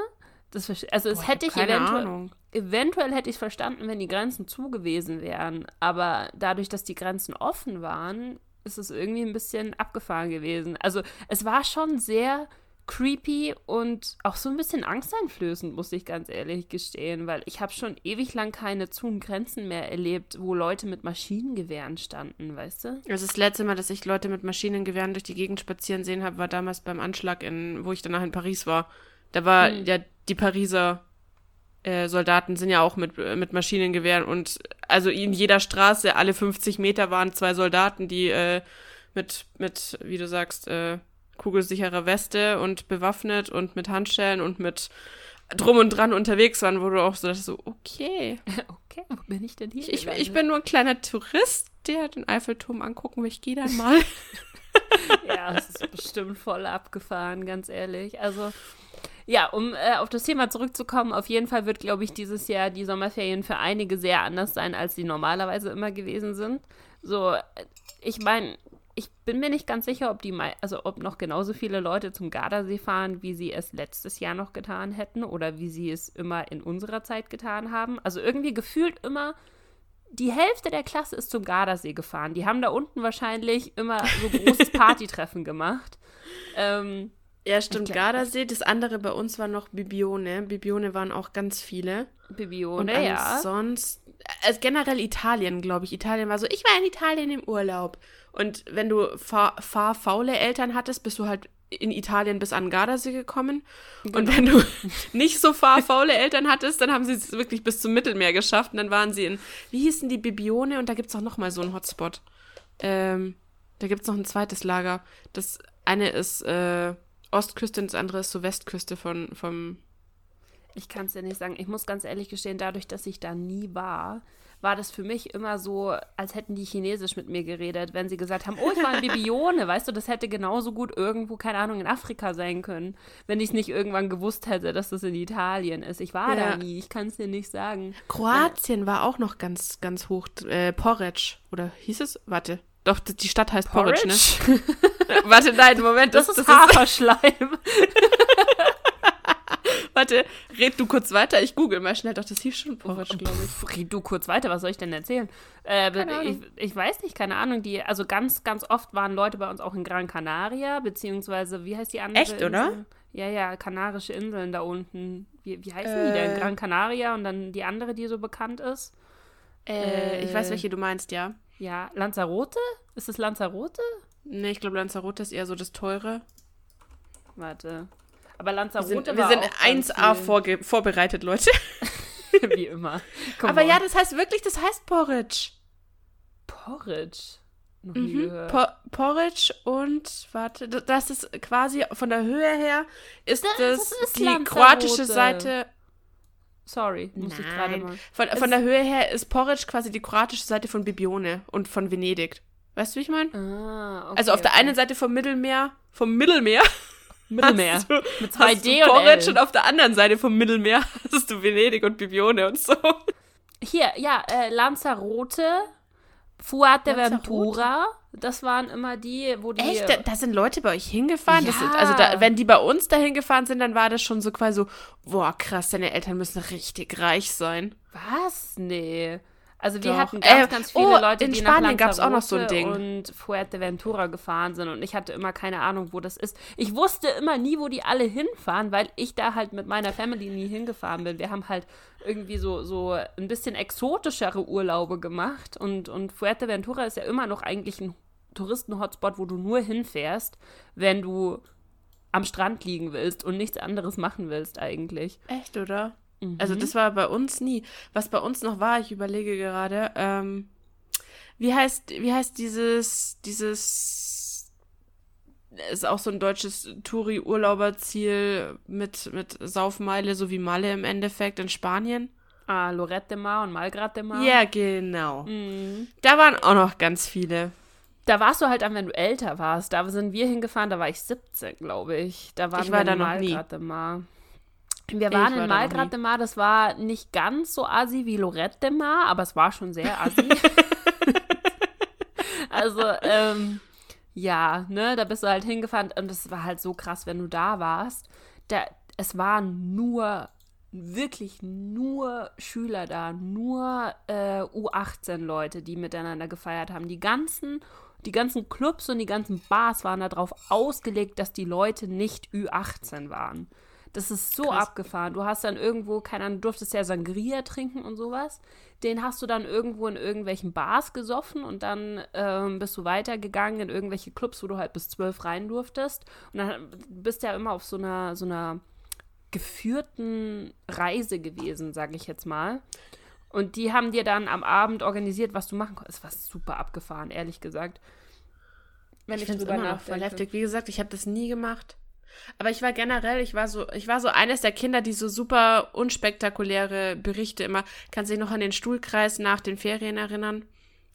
Das, also es Boah, hätte ich eventuell, Ahnung. eventuell hätte ich verstanden, wenn die Grenzen zu gewesen wären. Aber dadurch, dass die Grenzen offen waren, ist es irgendwie ein bisschen abgefahren gewesen. Also es war schon sehr creepy und auch so ein bisschen angsteinflößend, muss ich ganz ehrlich gestehen, weil ich habe schon ewig lang keine Zu- und Grenzen mehr erlebt, wo Leute mit Maschinengewehren standen, weißt du? Also das letzte Mal, dass ich Leute mit Maschinengewehren durch die Gegend spazieren sehen habe, war damals beim Anschlag, in, wo ich danach in Paris war. Da war hm. ja die Pariser äh, Soldaten sind ja auch mit, äh, mit Maschinengewehren und also in jeder Straße, alle 50 Meter waren zwei Soldaten, die äh, mit, mit, wie du sagst, äh, kugelsicherer Weste und bewaffnet und mit Handschellen und mit drum und dran unterwegs waren, wo du auch so dachtest, so, okay. [LAUGHS] Okay, wo bin ich denn hier? Ich, ich, bin nur ein kleiner Tourist, der den Eiffelturm angucken will. Ich gehe dann mal. [LAUGHS] ja, das ist bestimmt voll abgefahren, ganz ehrlich. Also, ja, um äh, auf das Thema zurückzukommen, auf jeden Fall wird, glaube ich, dieses Jahr die Sommerferien für einige sehr anders sein, als sie normalerweise immer gewesen sind. So, ich meine, ich bin mir nicht ganz sicher, ob die, also ob noch genauso viele Leute zum Gardasee fahren, wie sie es letztes Jahr noch getan hätten oder wie sie es immer in unserer Zeit getan haben. Also irgendwie gefühlt immer die Hälfte der Klasse ist zum Gardasee gefahren. Die haben da unten wahrscheinlich immer so großes [LAUGHS] Partytreffen gemacht. Ähm, ja, stimmt, Gardasee. Das andere bei uns war noch Bibione. Bibione waren auch ganz viele. Bibione, Und ja. Sonst, also generell Italien, glaube ich. Italien war so, ich war in Italien im Urlaub. Und wenn du fahr, fahrfaule Eltern hattest, bist du halt in Italien bis an Gardasee gekommen. Genau. Und wenn du [LAUGHS] nicht so fahrfaule Eltern hattest, dann haben sie es wirklich bis zum Mittelmeer geschafft. Und dann waren sie in, wie hießen die Bibione? Und da gibt es auch noch mal so einen Hotspot. Ähm, da gibt es noch ein zweites Lager. Das eine ist, äh, Ostküste und das andere ist so Westküste von, vom. Ich kann es ja nicht sagen. Ich muss ganz ehrlich gestehen, dadurch, dass ich da nie war, war das für mich immer so, als hätten die Chinesisch mit mir geredet, wenn sie gesagt haben, oh, ich war in [LAUGHS] Bibione, weißt du, das hätte genauso gut irgendwo, keine Ahnung, in Afrika sein können, wenn ich es nicht irgendwann gewusst hätte, dass das in Italien ist. Ich war ja. da nie, ich kann es dir nicht sagen. Kroatien war auch noch ganz, ganz hoch. Äh, Porridge, oder hieß es? Warte. Doch, die Stadt heißt Porridge, Porridge ne? [LAUGHS] Warte, nein, Moment. Das, das ist das Haferschleim. [LAUGHS] Warte, red du kurz weiter. Ich google mal schnell. Doch, das hieß schon Porridge, glaube ich. Red du kurz weiter. Was soll ich denn erzählen? Äh, ich, ich, weiß nicht, keine Ahnung. Die, also ganz, ganz oft waren Leute bei uns auch in Gran Canaria, beziehungsweise, wie heißt die andere Echt, Insel? oder? Ja, ja, Kanarische Inseln da unten. Wie, wie heißen äh, die denn? Äh. Gran Canaria und dann die andere, die so bekannt ist. Äh, ich weiß, welche du meinst, ja. Ja, Lanzarote? Ist es Lanzarote? Nee, ich glaube, Lanzarote ist eher so das teure. Warte. Aber Lanzarote wir sind, wir sind 1A vorbereitet, Leute. [LAUGHS] [LAUGHS] Wie immer. Come Aber on. ja, das heißt wirklich, das heißt Porridge. Porridge. Noch Mhm. Por Porridge und, warte, das ist quasi von der Höhe her, ist Das- das, das ist die Lanzarote. kroatische Seite. Sorry, muss ich gerade Nein. mal. Von, von der Höhe her ist Porridge quasi die kroatische Seite von Bibione und von Venedig. Weißt du, wie ich meine? Ah, okay, also auf der okay. einen Seite vom Mittelmeer, vom Mittelmeer Mittelmeer. hast du, Mit zwei D und Porridge L. und auf der anderen Seite vom Mittelmeer [LAUGHS] hast du Venedig und Bibione und so. Hier, ja, äh, Lanzarote, Fuerteventura. Das waren immer die, wo die. Echt? Da, da sind Leute bei euch hingefahren? Das Ja. ist, also da, wenn die bei uns dahin gefahren sind, dann war das schon so quasi so, boah, krass, deine Eltern müssen richtig reich sein. Was? Nee. Also wir Doch. hatten ganz, Äh, ganz viele oh, Leute, in die Spanien nach gab's auch noch so ein Ding. und Fuerteventura gefahren sind und ich hatte immer keine Ahnung, wo das ist. Ich wusste immer nie, wo die alle hinfahren, weil ich da halt mit meiner Family nie hingefahren bin. Wir haben halt irgendwie so, so ein bisschen exotischere Urlaube gemacht und, und Fuerteventura ist ja immer noch eigentlich ein Touristen-Hotspot, wo du nur hinfährst, wenn du am Strand liegen willst und nichts anderes machen willst eigentlich. Echt, oder? Also das war bei uns nie. Was bei uns noch war, ich überlege gerade, ähm, wie heißt, wie heißt dieses, dieses, ist auch so ein deutsches Touri-Urlauberziel mit, mit Saufmeile, so wie Malle im Endeffekt in Spanien? Ah, Lorette de Mar und Malgrat de Mar. Ja, genau. Mhm. Da waren auch noch ganz viele. Da warst du halt dann, wenn du älter warst. Da sind wir hingefahren, da war ich 17, glaube ich. Da waren Ich war wir da noch nie. Mar. Wir waren war in Malgrat de Mar, das war nicht ganz so assi wie Lorette de Mar, aber es war schon sehr assi. [LAUGHS] also, ähm, ja, ne, da bist du halt hingefahren und es war halt so krass, wenn du da warst. Da, es waren nur, wirklich nur Schüler da, nur äh, U18-Leute, die miteinander gefeiert haben. Die ganzen, die ganzen Clubs und die ganzen Bars waren darauf ausgelegt, dass die Leute nicht Ü18 waren. Das ist so Krass. abgefahren. Du hast dann irgendwo, keine Ahnung, du durftest ja Sangria trinken und sowas. Den hast du dann irgendwo in irgendwelchen Bars gesoffen und dann ähm, bist du weitergegangen in irgendwelche Clubs, wo du halt bis zwölf rein durftest. Und dann bist du ja immer auf so einer, so einer geführten Reise gewesen, sage ich jetzt mal. Und die haben dir dann am Abend organisiert, was du machen konntest. Es war super abgefahren, ehrlich gesagt. Wenn Ich ich, finde es immer noch voll heftig. Wie gesagt, ich habe das nie gemacht. Aber ich war generell, ich war so, ich war so eines der Kinder, die so super unspektakuläre Berichte immer. Kannst du dich noch an den Stuhlkreis nach den Ferien erinnern?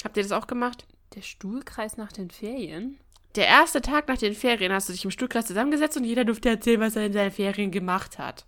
Habt ihr das auch gemacht? Der Stuhlkreis nach den Ferien? Der erste Tag nach den Ferien hast du dich im Stuhlkreis zusammengesetzt und jeder durfte erzählen, was er in seinen Ferien gemacht hat.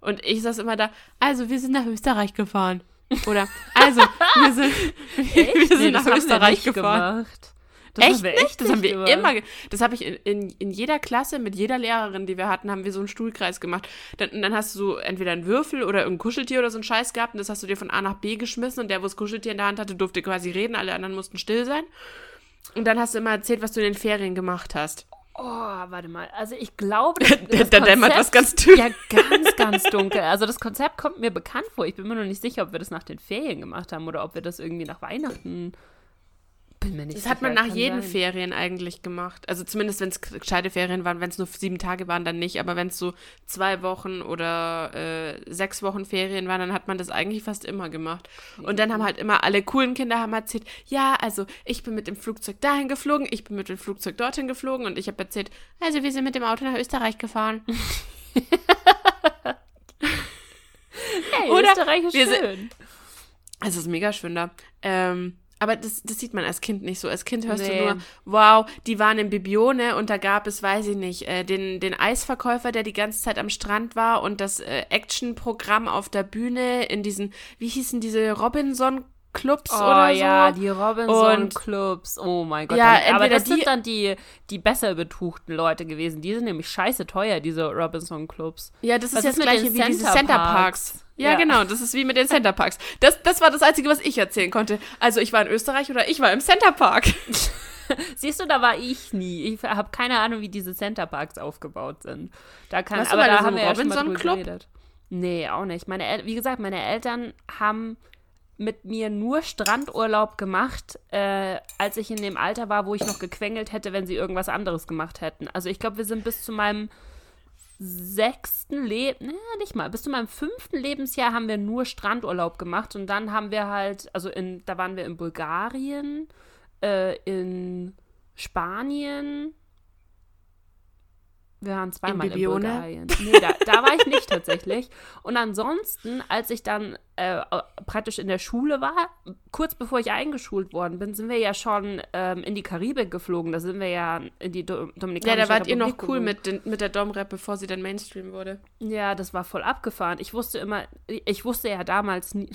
Und ich saß immer da, also wir sind nach Österreich gefahren. Oder, also, wir sind, [LAUGHS] wir sind Nee, nach wir Österreich gefahren. Gemacht. Das echt haben wir nicht? Das haben wir immer, das habe ich in, in, in jeder Klasse mit jeder Lehrerin, die wir hatten, haben wir so einen Stuhlkreis gemacht. Dann, und dann hast du so entweder einen Würfel oder ein Kuscheltier oder so einen Scheiß gehabt und das hast du dir von A nach B geschmissen und der, wo das Kuscheltier in der Hand hatte, durfte quasi reden, alle anderen mussten still sein. Und dann hast du immer erzählt, was du in den Ferien gemacht hast. Oh, warte mal. Also ich glaube, Da, [LAUGHS] das da dämmert was ganz dünn. Ja, ganz, ganz dunkel. Also das Konzept kommt mir bekannt vor. Ich bin mir noch nicht sicher, ob wir das nach den Ferien gemacht haben oder ob wir das irgendwie nach Weihnachten. Bin mir nicht Das sicher. hat man nach jeden sein. Ferien eigentlich gemacht. Also zumindest, wenn es gescheite Ferien waren, wenn es nur sieben Tage waren, dann nicht. Aber wenn es so zwei Wochen oder äh, sechs Wochen Ferien waren, dann hat man das eigentlich fast immer gemacht. Und dann haben halt immer alle coolen Kinder haben erzählt, ja, also ich bin mit dem Flugzeug dahin geflogen, ich bin mit dem Flugzeug dorthin geflogen und ich habe erzählt, also wir sind mit dem Auto nach Österreich gefahren. [LAUGHS] [LAUGHS] Hey, Oder Österreich ist sind- schön. Es ist mega schön da. Ähm, aber das, das sieht man als Kind nicht so. Als Kind hörst Nee. du nur, wow, die waren in Bibione und da gab es, weiß ich nicht, äh, den, den Eisverkäufer, der die ganze Zeit am Strand war und das äh, Actionprogramm auf der Bühne in diesen, wie hießen diese Robinson-Clubs Oh oder ja, so? die Robinson Und- Clubs. Oh mein Gott. Ja, dann, aber das sind die- dann die, die besser betuchten Leute gewesen. Die sind nämlich scheiße teuer, diese Robinson Clubs. Ja, das ist Was ist das mit gleiche den wie diese Center Center Parks? Parks. Ja, Ja. genau, das ist wie mit den Center Parks. Das, das war das Einzige, was ich erzählen konnte. Also ich war in Österreich oder ich war im Center Park. [LAUGHS] [LAUGHS] Siehst du, da war ich nie. Ich habe keine Ahnung, wie diese Center Parks aufgebaut sind. Da kann, Warst aber da haben wir ja schon mal drüber geredet. Nee, auch nicht. Meine El wie gesagt, meine Eltern haben mit mir nur Strandurlaub gemacht, äh, als ich in dem Alter war, wo ich noch gequengelt hätte, wenn sie irgendwas anderes gemacht hätten. Also ich glaube, wir sind bis zu meinem sechsten Leb, naja, nicht mal, bis zu meinem fünften Lebensjahr haben wir nur Strandurlaub gemacht und dann haben wir halt, also in, da waren wir in Bulgarien, äh, in Spanien, wir waren zweimal in, in Bulgarien. Nee, da, da, war ich nicht tatsächlich. Und ansonsten, als ich dann äh, praktisch in der Schule war, kurz bevor ich eingeschult worden bin, sind wir ja schon ähm, in die Karibik geflogen. Da sind wir ja in die Do Dominikanische Ja, da wart Republik ihr noch cool mit, den, mit der Domrep, bevor sie dann Mainstream wurde. Ja, das war voll abgefahren. Ich wusste immer, ich wusste ja damals nie,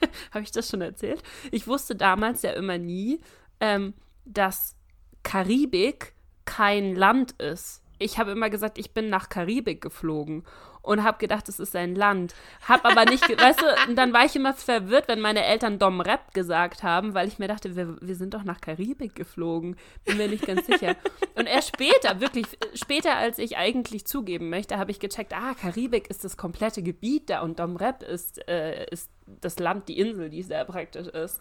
[LAUGHS] habe ich das schon erzählt? Ich wusste damals ja immer nie, ähm, dass Karibik kein Land ist ich habe immer gesagt, ich bin nach Karibik geflogen und habe gedacht, es ist ein Land. Hab aber nicht, weißt du, dann war ich immer verwirrt, wenn meine Eltern Dom Rep gesagt haben, weil ich mir dachte, wir, wir sind doch nach Karibik geflogen. Bin mir nicht ganz sicher. Und erst später, wirklich später, als ich eigentlich zugeben möchte, habe ich gecheckt, ah, Karibik ist das komplette Gebiet da und Dom Rep ist, äh, ist das Land, die Insel, die sehr praktisch ist.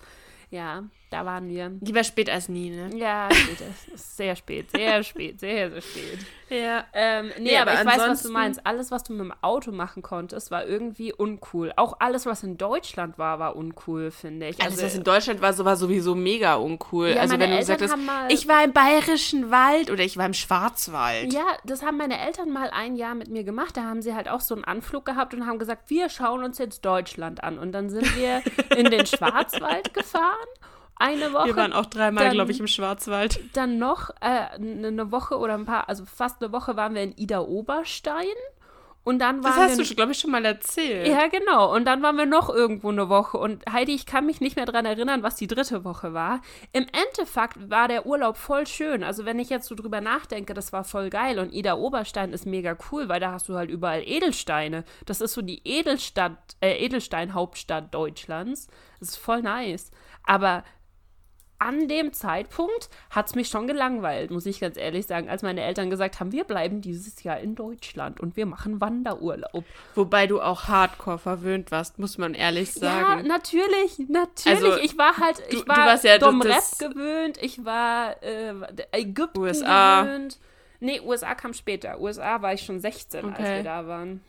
Ja, da waren wir. Lieber spät als nie, ne? Ja, spät ist [LAUGHS] sehr spät, sehr spät, sehr, sehr spät. Ja. Ähm, nee, nee aber, aber, ich weiß, was du meinst. Alles, was du mit dem Auto machen konntest, war irgendwie uncool. Auch alles, was in Deutschland war, war uncool, finde ich. Alles, also, was in Deutschland war, so war sowieso mega uncool. Ja, also wenn du gesagt hast, ich war im Bayerischen Wald oder ich war im Schwarzwald. Ja, das haben meine Eltern mal ein Jahr mit mir gemacht. Da haben sie halt auch so einen Anflug gehabt und haben gesagt, wir schauen uns jetzt Deutschland an. Und dann sind wir in den Schwarzwald gefahren eine Woche. Wir waren auch dreimal, glaube ich, im Schwarzwald. Dann noch äh, eine Woche oder ein paar, also fast eine Woche waren wir in Ida Oberstein. Und dann waren das hast du, glaube ich, schon mal erzählt. Ja, genau. Und dann waren wir noch irgendwo eine Woche. Und Heidi, ich kann mich nicht mehr daran erinnern, was die dritte Woche war. Im Endeffekt war der Urlaub voll schön. Also wenn ich jetzt so drüber nachdenke, das war voll geil. Und Ida Oberstein ist mega cool, weil da hast du halt überall Edelsteine. Das ist so die Edelstadt, äh, Edelstein-Hauptstadt Deutschlands. Das ist voll nice. Aber an dem Zeitpunkt hat es mich schon gelangweilt, muss ich ganz ehrlich sagen, als meine Eltern gesagt haben, wir bleiben dieses Jahr in Deutschland und wir machen Wanderurlaub. Wobei du auch hardcore verwöhnt warst, muss man ehrlich sagen. Ja, natürlich, natürlich. Also, ich war halt, ich du, war du ja Dom Rap gewöhnt, ich war äh, Ägypten USA. gewöhnt. Nee, USA kam später. USA war ich schon 16, okay. als wir da waren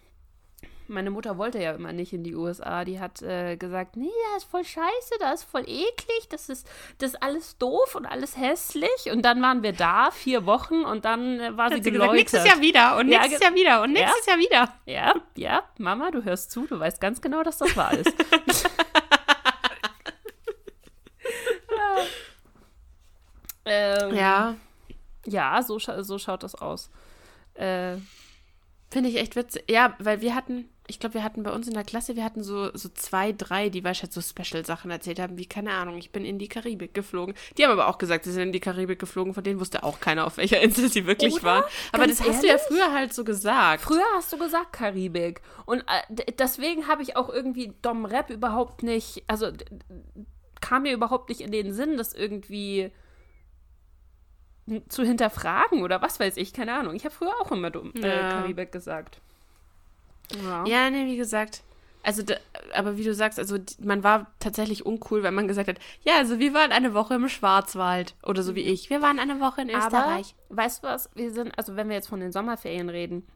meine Mutter wollte ja immer nicht in die USA. Die hat äh, gesagt, nee, das ist voll scheiße, das ist voll eklig, das ist, das ist alles doof und alles hässlich. Und dann waren wir da, vier Wochen, und dann äh, war sie geläutert. nächstes Jahr wieder und ja, nächstes Jahr wieder und nächstes ja, Jahr wieder. Ja, ja, Mama, du hörst zu, du weißt ganz genau, dass das wahr ist. [LAUGHS] ähm, ja. Ja, so, so schaut das aus. Äh, Finde ich echt witzig. Ja, weil wir hatten, ich glaube, wir hatten bei uns in der Klasse, wir hatten so, so zwei, drei, die wahrscheinlich so Special-Sachen erzählt haben, wie, keine Ahnung, ich bin in die Karibik geflogen. Die haben aber auch gesagt, sie sind in die Karibik geflogen, von denen wusste auch keiner, auf welcher Insel sie wirklich Oder? waren. Aber Ganz das ehrlich? hast du ja früher halt so gesagt. Früher hast du gesagt Karibik. Und äh, deswegen habe ich auch irgendwie Dom Rap überhaupt nicht, also kam mir überhaupt nicht in den Sinn, dass irgendwie zu hinterfragen oder was weiß ich, keine Ahnung. Ich habe früher auch immer dumm, äh, ja. Karibik gesagt. Ja. ja, nee, wie gesagt. Also, da, aber wie du sagst, also man war tatsächlich uncool, wenn man gesagt hat, ja, also wir waren eine Woche im Schwarzwald oder so wie mhm. ich. Wir waren eine Woche in Österreich. Aber, weißt du was? Wir sind, also wenn wir jetzt von den Sommerferien reden,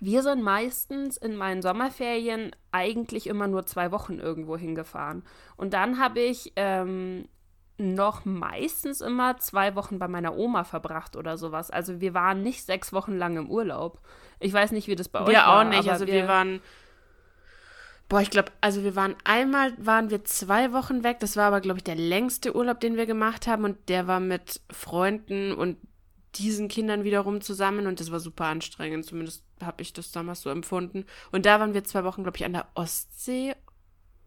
wir sind meistens in meinen Sommerferien eigentlich immer nur zwei Wochen irgendwo hingefahren. Und dann habe ich ähm, noch meistens immer zwei Wochen bei meiner Oma verbracht oder sowas. Also wir waren nicht sechs Wochen lang im Urlaub. Ich weiß nicht, wie das bei wir euch war. Wir auch nicht. Also wir, wir waren. Boah, ich glaube, also wir waren einmal, waren wir zwei Wochen weg. Das war aber, glaube ich, der längste Urlaub, den wir gemacht haben. Und der war mit Freunden und diesen Kindern wiederum zusammen. Und das war super anstrengend. Zumindest habe ich das damals so empfunden. Und da waren wir zwei Wochen, glaube ich, an der Ostsee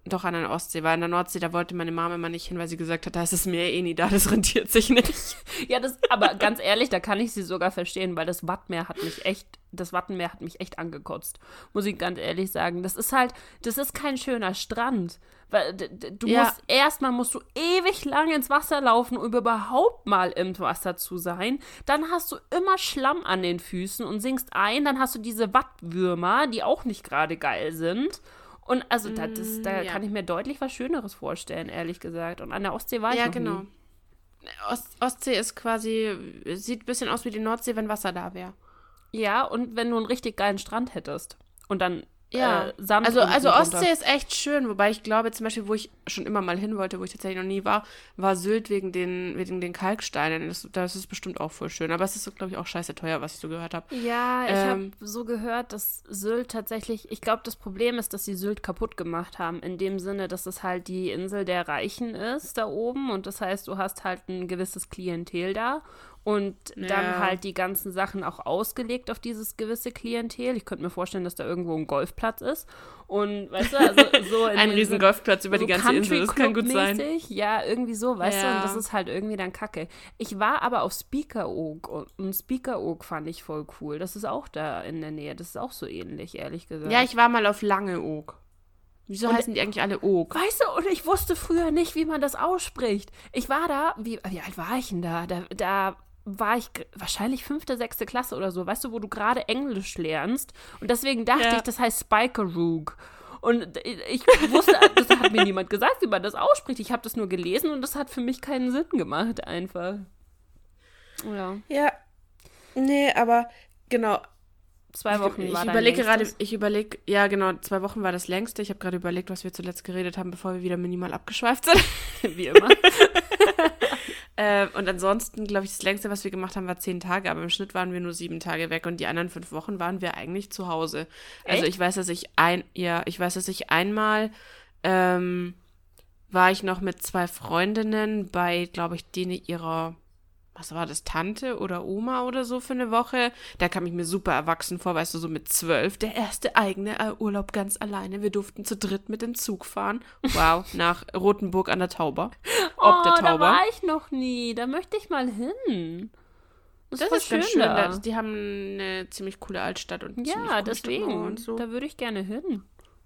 doch an der Ostsee, weil an der Nordsee, da wollte meine Mama immer nicht hin, weil sie gesagt hat, da ist das Meer eh nie da, das rentiert sich nicht. [LAUGHS] ja, das, aber ganz ehrlich, da kann ich sie sogar verstehen, weil das Wattmeer hat mich echt, das Wattenmeer hat mich echt angekotzt. Muss ich ganz ehrlich sagen. Das ist halt, das ist kein schöner Strand. Weil du ja. musst, erstmal musst du ewig lang ins Wasser laufen, um überhaupt mal im Wasser zu sein. Dann hast du immer Schlamm an den Füßen und sinkst ein, dann hast du diese Wattwürmer, die auch nicht gerade geil sind. Und also da, das, da mm, ja. kann ich mir deutlich was Schöneres vorstellen, ehrlich gesagt. Und an der Ostsee war ich ja, noch genau. nie. Ost Ostsee ist quasi, sieht ein bisschen aus wie die Nordsee, wenn Wasser da wäre. Ja, und wenn du einen richtig geilen Strand hättest. Und dann Ja, äh, Sand also, also. Ostsee ist echt schön, wobei ich glaube zum Beispiel, wo ich schon immer mal hin wollte, wo ich tatsächlich noch nie war, war Sylt wegen den, wegen den Kalksteinen. Das, das ist bestimmt auch voll schön. Aber es ist, glaube ich, auch scheiße teuer, was ich so gehört habe. Ja, ich Ähm, habe so gehört, dass Sylt tatsächlich, ich glaube, das Problem ist, dass sie Sylt kaputt gemacht haben, in dem Sinne, dass es halt die Insel der Reichen ist da oben und das heißt, du hast halt ein gewisses Klientel da und dann Ja. halt die ganzen Sachen auch ausgelegt auf dieses gewisse Klientel. Ich könnte mir vorstellen, dass da irgendwo ein Golfplatz ist und weißt du, also [LAUGHS] so in Ein riesen Golfplatz über die ganze Insel, das kann gut sein. Ja, irgendwie so, weißt du, Ja. und das ist halt irgendwie dann kacke. Ich war aber auf Speakeroog und, und Speakeroog fand ich voll cool. Das ist auch da in der Nähe. Das ist auch so ähnlich, ehrlich gesagt. Ja, ich war mal auf Langeoog. Wieso Und- heißen die eigentlich alle Oog? Weißt du, und ich wusste früher nicht, wie man das ausspricht. Ich war da, wie, wie alt war ich denn da? Da, da war ich wahrscheinlich fünfte, sechste Klasse oder so, weißt du, wo du gerade Englisch lernst. Und deswegen dachte Ja. ich, das heißt Spikeroog. Und ich wusste, das hat mir niemand gesagt, wie man das ausspricht. Ich habe das nur gelesen und das hat für mich keinen Sinn gemacht, einfach. Ja, Ja. Nee, aber genau. Zwei Wochen ich war dein überlege gerade, ich überlege, ja genau, zwei Wochen war das längste. Ich habe gerade überlegt, was wir zuletzt geredet haben, bevor wir wieder minimal abgeschweift sind. [LAUGHS] wie immer. [LAUGHS] Ähm, und ansonsten, glaube ich, das längste, was wir gemacht haben, war zehn Tage, aber im Schnitt waren wir nur sieben Tage weg und die anderen fünf Wochen waren wir eigentlich zu Hause. Also Echt? ich weiß, dass ich ein, ja, ich weiß, dass ich einmal ähm, war ich noch mit zwei Freundinnen bei, glaube ich, denen ihrer, was war das, Tante oder Oma oder so für eine Woche. Da kam ich mir super erwachsen vor, weißt du, so mit zwölf. Der erste eigene äh, Urlaub ganz alleine. Wir durften zu dritt mit dem Zug fahren. Wow, [LAUGHS] nach Rothenburg an der Tauber. Ob oh, der da Tauber. war ich noch nie. Da möchte ich mal hin. Das, Das ist ganz schön. da. Da, die haben eine ziemlich coole Altstadt und ziemlich Ja, deswegen. Und so. Da würde ich gerne hin.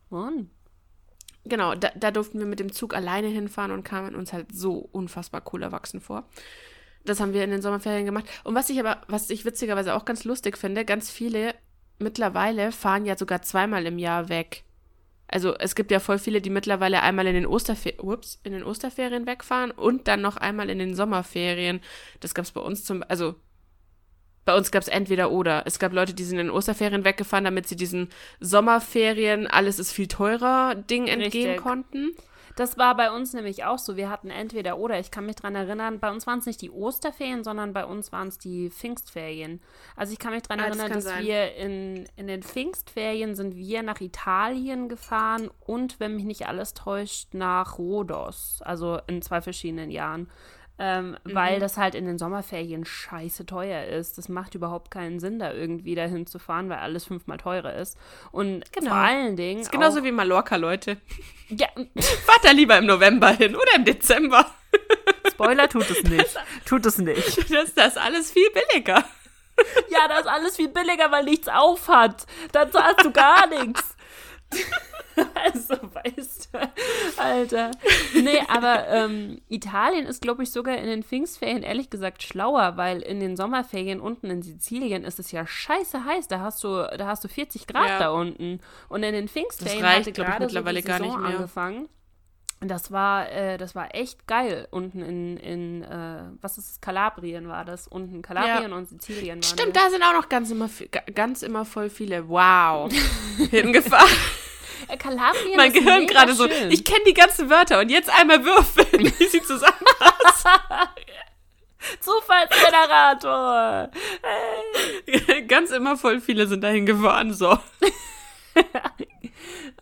Mann. Genau, da, da durften wir mit dem Zug alleine hinfahren und kamen uns halt so unfassbar cool erwachsen vor. Das haben wir in den Sommerferien gemacht. Und was ich aber, was ich witzigerweise auch ganz lustig finde, ganz viele mittlerweile fahren ja sogar zweimal im Jahr weg. Also es gibt ja voll viele, die mittlerweile einmal in den, Osterfe Ups, in den Osterferien wegfahren und dann noch einmal in den Sommerferien. Das gab es bei uns zum, also bei uns gab es entweder oder. Es gab Leute, die sind in den Osterferien weggefahren, damit sie diesen Sommerferien, alles ist viel teurer Ding entgehen Richtig. konnten. Das war bei uns nämlich auch so. Wir hatten entweder oder. Ich kann mich dran erinnern, bei uns waren es nicht die Osterferien, sondern bei uns waren es die Pfingstferien. Also ich kann mich dran Ah, das erinnern, kann dass sein. wir in, in den Pfingstferien sind wir nach Italien gefahren und, wenn mich nicht alles täuscht, nach Rhodos. Also in zwei verschiedenen Jahren. Ähm, Mhm. Weil das halt in den Sommerferien scheiße teuer ist. Das macht überhaupt keinen Sinn, da irgendwie dahin zu fahren, weil alles fünfmal teurer ist. Und Genau. vor allen Dingen. Das ist genauso wie Mallorca, Leute. ja, [LAUGHS] Fahrt da lieber im November hin oder im Dezember. [LAUGHS] Spoiler tut es nicht. Tut es nicht. [LAUGHS] Das, das ist alles viel billiger. Ja, das ist alles viel billiger, weil nichts auf hat. Dann zahlst du gar nichts. [LAUGHS] Also, weißt du, Alter. Nee, aber ähm, Italien ist, glaube ich, sogar in den Pfingstferien ehrlich gesagt schlauer, weil in den Sommerferien unten in Sizilien ist es ja scheiße heiß. Da hast du, da hast du 40 Grad Ja. da unten. Und in den Pfingstferien reicht, hatte glaub ich, gerade mittlerweile so die gar nicht Saison mehr. angefangen. Das war, äh, das war echt geil. Unten in, in äh, was ist es, Kalabrien war das. Unten Kalabrien und Sizilien waren Stimmt, wir. da sind auch noch ganz immer, ganz immer voll viele. Wow. [LAUGHS] Hingefahren. Äh, Kalabrien mein Gehirn gerade so. Ich kenne die ganzen Wörter und jetzt einmal würfeln, [LAUGHS] wie sie zusammenpassen. [LAUGHS] Zufallsgenerator. ganz immer voll viele sind dahin gefahren. So.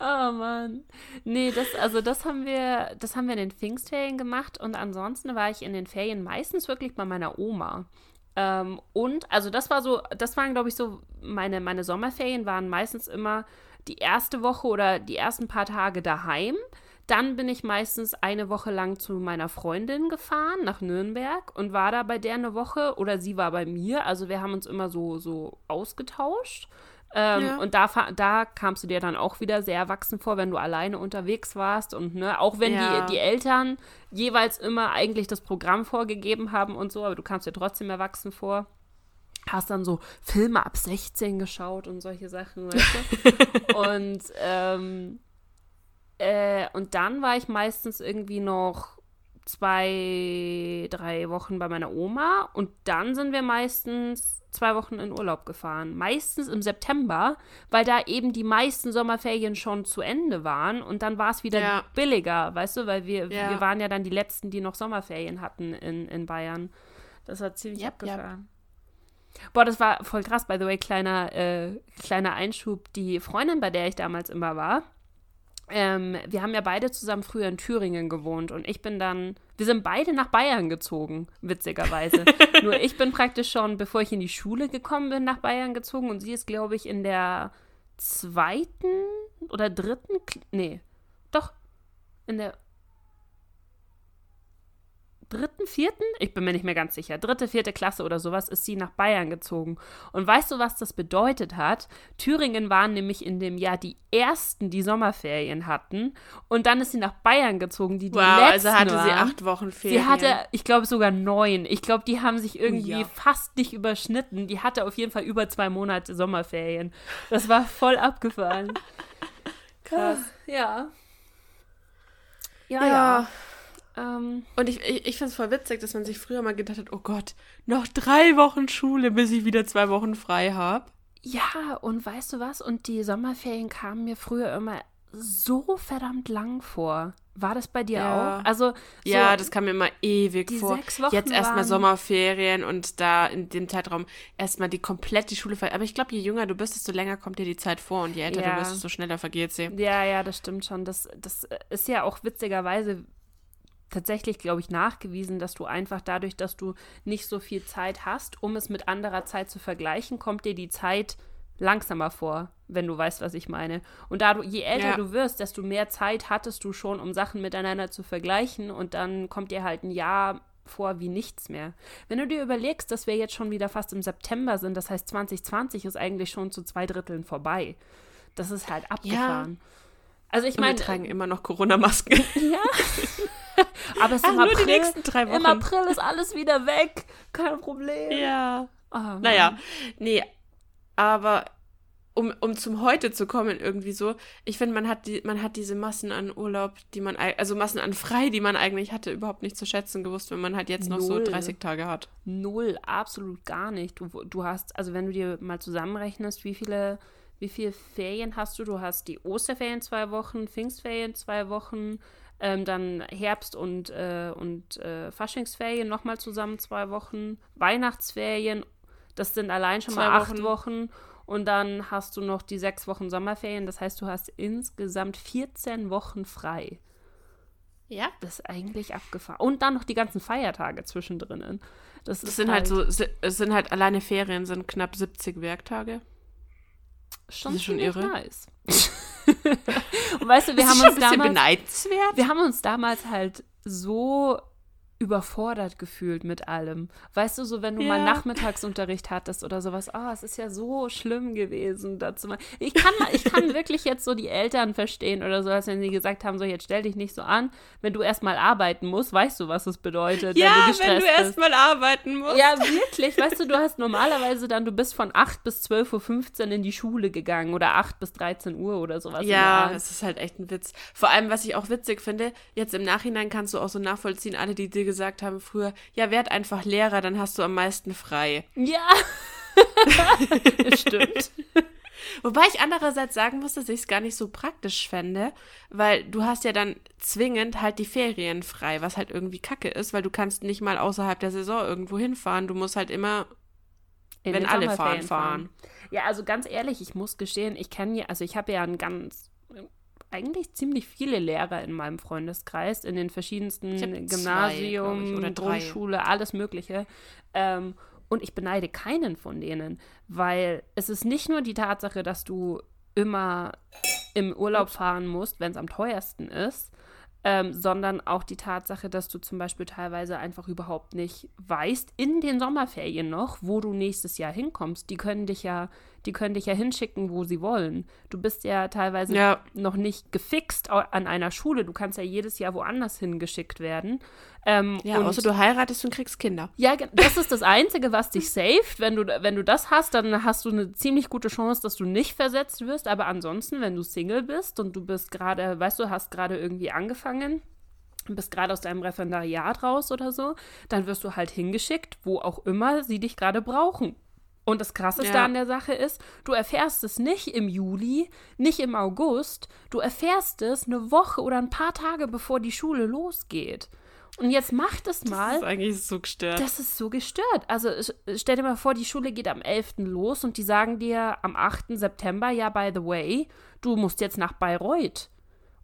Oh Mann. Nee, das, also das haben wir, das haben wir in den Pfingstferien gemacht und ansonsten war ich in den Ferien meistens wirklich bei meiner Oma. Ähm, und, also das war so, das waren, glaube ich, so, meine, meine Sommerferien waren meistens immer die erste Woche oder die ersten paar Tage daheim. Dann bin ich meistens eine Woche lang zu meiner Freundin gefahren nach Nürnberg und war da bei der eine Woche oder sie war bei mir. Also wir haben uns immer so, so ausgetauscht. Ähm, Ja. Und da, da kamst du dir dann auch wieder sehr erwachsen vor, wenn du alleine unterwegs warst. Und ne, auch wenn Ja. die, die Eltern jeweils immer eigentlich das Programm vorgegeben haben und so, aber du kamst dir trotzdem erwachsen vor. Hast dann so Filme ab 16 geschaut und solche Sachen, weißt du? [LAUGHS] und, ähm, äh, und dann war ich meistens irgendwie noch zwei, drei Wochen bei meiner Oma und dann sind wir meistens zwei Wochen in Urlaub gefahren. Meistens im September, weil da eben die meisten Sommerferien schon zu Ende waren und dann war es wieder Ja. billiger, weißt du, weil wir, Ja. wir waren ja dann die Letzten, die noch Sommerferien hatten in, in Bayern. Das war ziemlich Yep, yep. abgefahren. Boah, das war voll krass, by the way, kleiner, äh, kleiner Einschub. Die Freundin, bei der ich damals immer war, ähm, wir haben ja beide zusammen früher in Thüringen gewohnt und ich bin dann, wir sind beide nach Bayern gezogen, witzigerweise. [LAUGHS] Nur ich bin praktisch schon, bevor ich in die Schule gekommen bin, nach Bayern gezogen und sie ist, glaube ich, in der zweiten oder dritten, nee, doch, in der dritten, vierten, ich bin mir nicht mehr ganz sicher, dritte, vierte Klasse oder sowas, ist sie nach Bayern gezogen. Und weißt du, was das bedeutet hat? Thüringen waren nämlich in dem Jahr die ersten, die Sommerferien hatten. Und dann ist sie nach Bayern gezogen, die die Wow, letzten also hatte sie waren. acht Wochen Ferien. Sie hatte, ich glaube, sogar neun. Ich glaube, die haben sich irgendwie ja. fast nicht überschnitten. Die hatte auf jeden Fall über zwei Monate Sommerferien. Das war voll abgefahren. [LAUGHS] Krass. Ja. Ja, ja. ja. Ähm, Und ich, ich, ich finde es voll witzig, dass man sich früher mal gedacht hat, oh Gott, noch drei Wochen Schule, bis ich wieder zwei Wochen frei habe. ja, und weißt du was? Und die Sommerferien kamen mir früher immer so verdammt lang vor. War das bei dir Ja. auch? Also, so, Ja, das kam mir immer ewig die vor. sechs Wochen Jetzt erstmal Sommerferien und da in dem Zeitraum erstmal die komplette Schule. Aber ich glaube, je jünger du bist, desto länger kommt dir die Zeit vor und je älter Ja. du wirst, desto schneller vergeht sie. Ja, ja, das stimmt schon. Das, das ist ja auch witzigerweise tatsächlich, glaube ich, nachgewiesen, dass du einfach dadurch, dass du nicht so viel Zeit hast, um es mit anderer Zeit zu vergleichen, kommt dir die Zeit langsamer vor, wenn du weißt, was ich meine. Und da du, je älter Ja. du wirst, desto mehr Zeit hattest du schon, um Sachen miteinander zu vergleichen und dann kommt dir halt ein Jahr vor wie nichts mehr. Wenn du dir überlegst, dass wir jetzt schon wieder fast im September sind, das heißt 2020 ist eigentlich schon zu zwei Dritteln vorbei. Das ist halt abgefahren. Also ich Und wir meine, tragen immer noch Corona-Masken. [LAUGHS] ja. [LAUGHS] Aber es ist Ach, im nur die April, nächsten drei Wochen. Im April ist alles wieder weg. Kein Problem. ja. Oh. Naja, nee, aber um, um zum Heute zu kommen, irgendwie so, ich finde, man hat die, man hat diese Massen an Urlaub, die man, also Massen an frei, die man eigentlich hatte, überhaupt nicht zu schätzen gewusst, wenn man halt jetzt noch Null. so 30 Tage hat. Null, absolut gar nicht. Du, du hast, also wenn du dir mal zusammenrechnest, wie viele, wie viele Ferien hast du? Du hast die Osterferien zwei Wochen, Pfingstferien zwei Wochen, ähm, dann Herbst- und, äh, und äh, Faschingsferien nochmal zusammen zwei Wochen, Weihnachtsferien, das sind allein schon Zwei mal acht Wochen. Wochen. Und dann hast du noch die sechs Wochen Sommerferien. Das heißt, du hast insgesamt 14 Wochen frei. Ja. Das ist eigentlich abgefahren. Und dann noch die ganzen Feiertage zwischendrin. Das, Das sind halt so, si- es sind halt alleine Ferien, sind knapp 70 Werktage. schon, das ist schon irre. nice. [LAUGHS] [LAUGHS] Und weißt du, wir das haben ist schon uns ein damals, beneidenswert. wir haben uns damals halt so überfordert gefühlt mit allem. Weißt du, so wenn du mal Ja. Nachmittagsunterricht hattest oder sowas, ah, es ist ja so schlimm gewesen dazu mal. Ich kann, ich [LAUGHS] kann wirklich jetzt so die Eltern verstehen oder so, als wenn sie gesagt haben, so jetzt stell dich nicht so an, wenn du erstmal arbeiten musst, weißt du, was es bedeutet, ja, wenn du wenn gestresst du bist. erstmal arbeiten musst. Ja, wirklich. Weißt du, du hast normalerweise dann, du bist von 8 bis 12.15 Uhr in die Schule gegangen oder 8 bis 13 Uhr oder sowas. Ja, es ist halt echt ein Witz. Vor allem, was ich auch witzig finde, jetzt im Nachhinein kannst du auch so nachvollziehen, alle, die dir gesagt haben früher, ja, werd einfach Lehrer, dann hast du am meisten frei. Ja. [LAUGHS] Stimmt. Wobei ich andererseits sagen muss, dass ich es gar nicht so praktisch fände, weil du hast ja dann zwingend halt die Ferien frei, was halt irgendwie kacke ist, weil du kannst nicht mal außerhalb der Saison irgendwo hinfahren. Du musst halt immer, In wenn alle fahren, Sommerferien fahren. Ja, also ganz ehrlich, ich muss gestehen, ich kenne ja, also ich habe ja einen ganz, eigentlich ziemlich viele Lehrer in meinem Freundeskreis, in den verschiedensten zwei, Gymnasium, glaub ich. Grundschule, alles Mögliche. Ähm, und ich beneide keinen von denen, weil es ist nicht nur die Tatsache, dass du immer im Urlaub fahren musst, wenn es am teuersten ist, ähm, sondern auch die Tatsache, dass du zum Beispiel teilweise einfach überhaupt nicht weißt, in den Sommerferien noch, wo du nächstes Jahr hinkommst. Die können dich ja, die können dich ja hinschicken, wo sie wollen. Du bist ja teilweise Ja. noch nicht gefixt an einer Schule. Du kannst ja jedes Jahr woanders hingeschickt werden. Ähm, Ja, außer du heiratest und kriegst Kinder. ja, das ist das Einzige, was dich saved. Wenn du, wenn du das hast, dann hast du eine ziemlich gute Chance, dass du nicht versetzt wirst. Aber ansonsten, wenn du Single bist und du bist gerade, weißt du, hast gerade irgendwie angefangen, bist gerade aus deinem Referendariat raus oder so, dann wirst du halt hingeschickt, wo auch immer sie dich gerade brauchen. Und das Krasseste Ja. an der Sache ist, du erfährst es nicht im Juli, nicht im August, du erfährst es eine Woche oder ein paar Tage bevor die Schule losgeht. Und jetzt mach das Das mal. ist eigentlich so gestört. Das ist so gestört. Also stell dir mal vor, die Schule geht am 11. los und die sagen dir am 8. September, ja, by the way, du musst jetzt nach Bayreuth.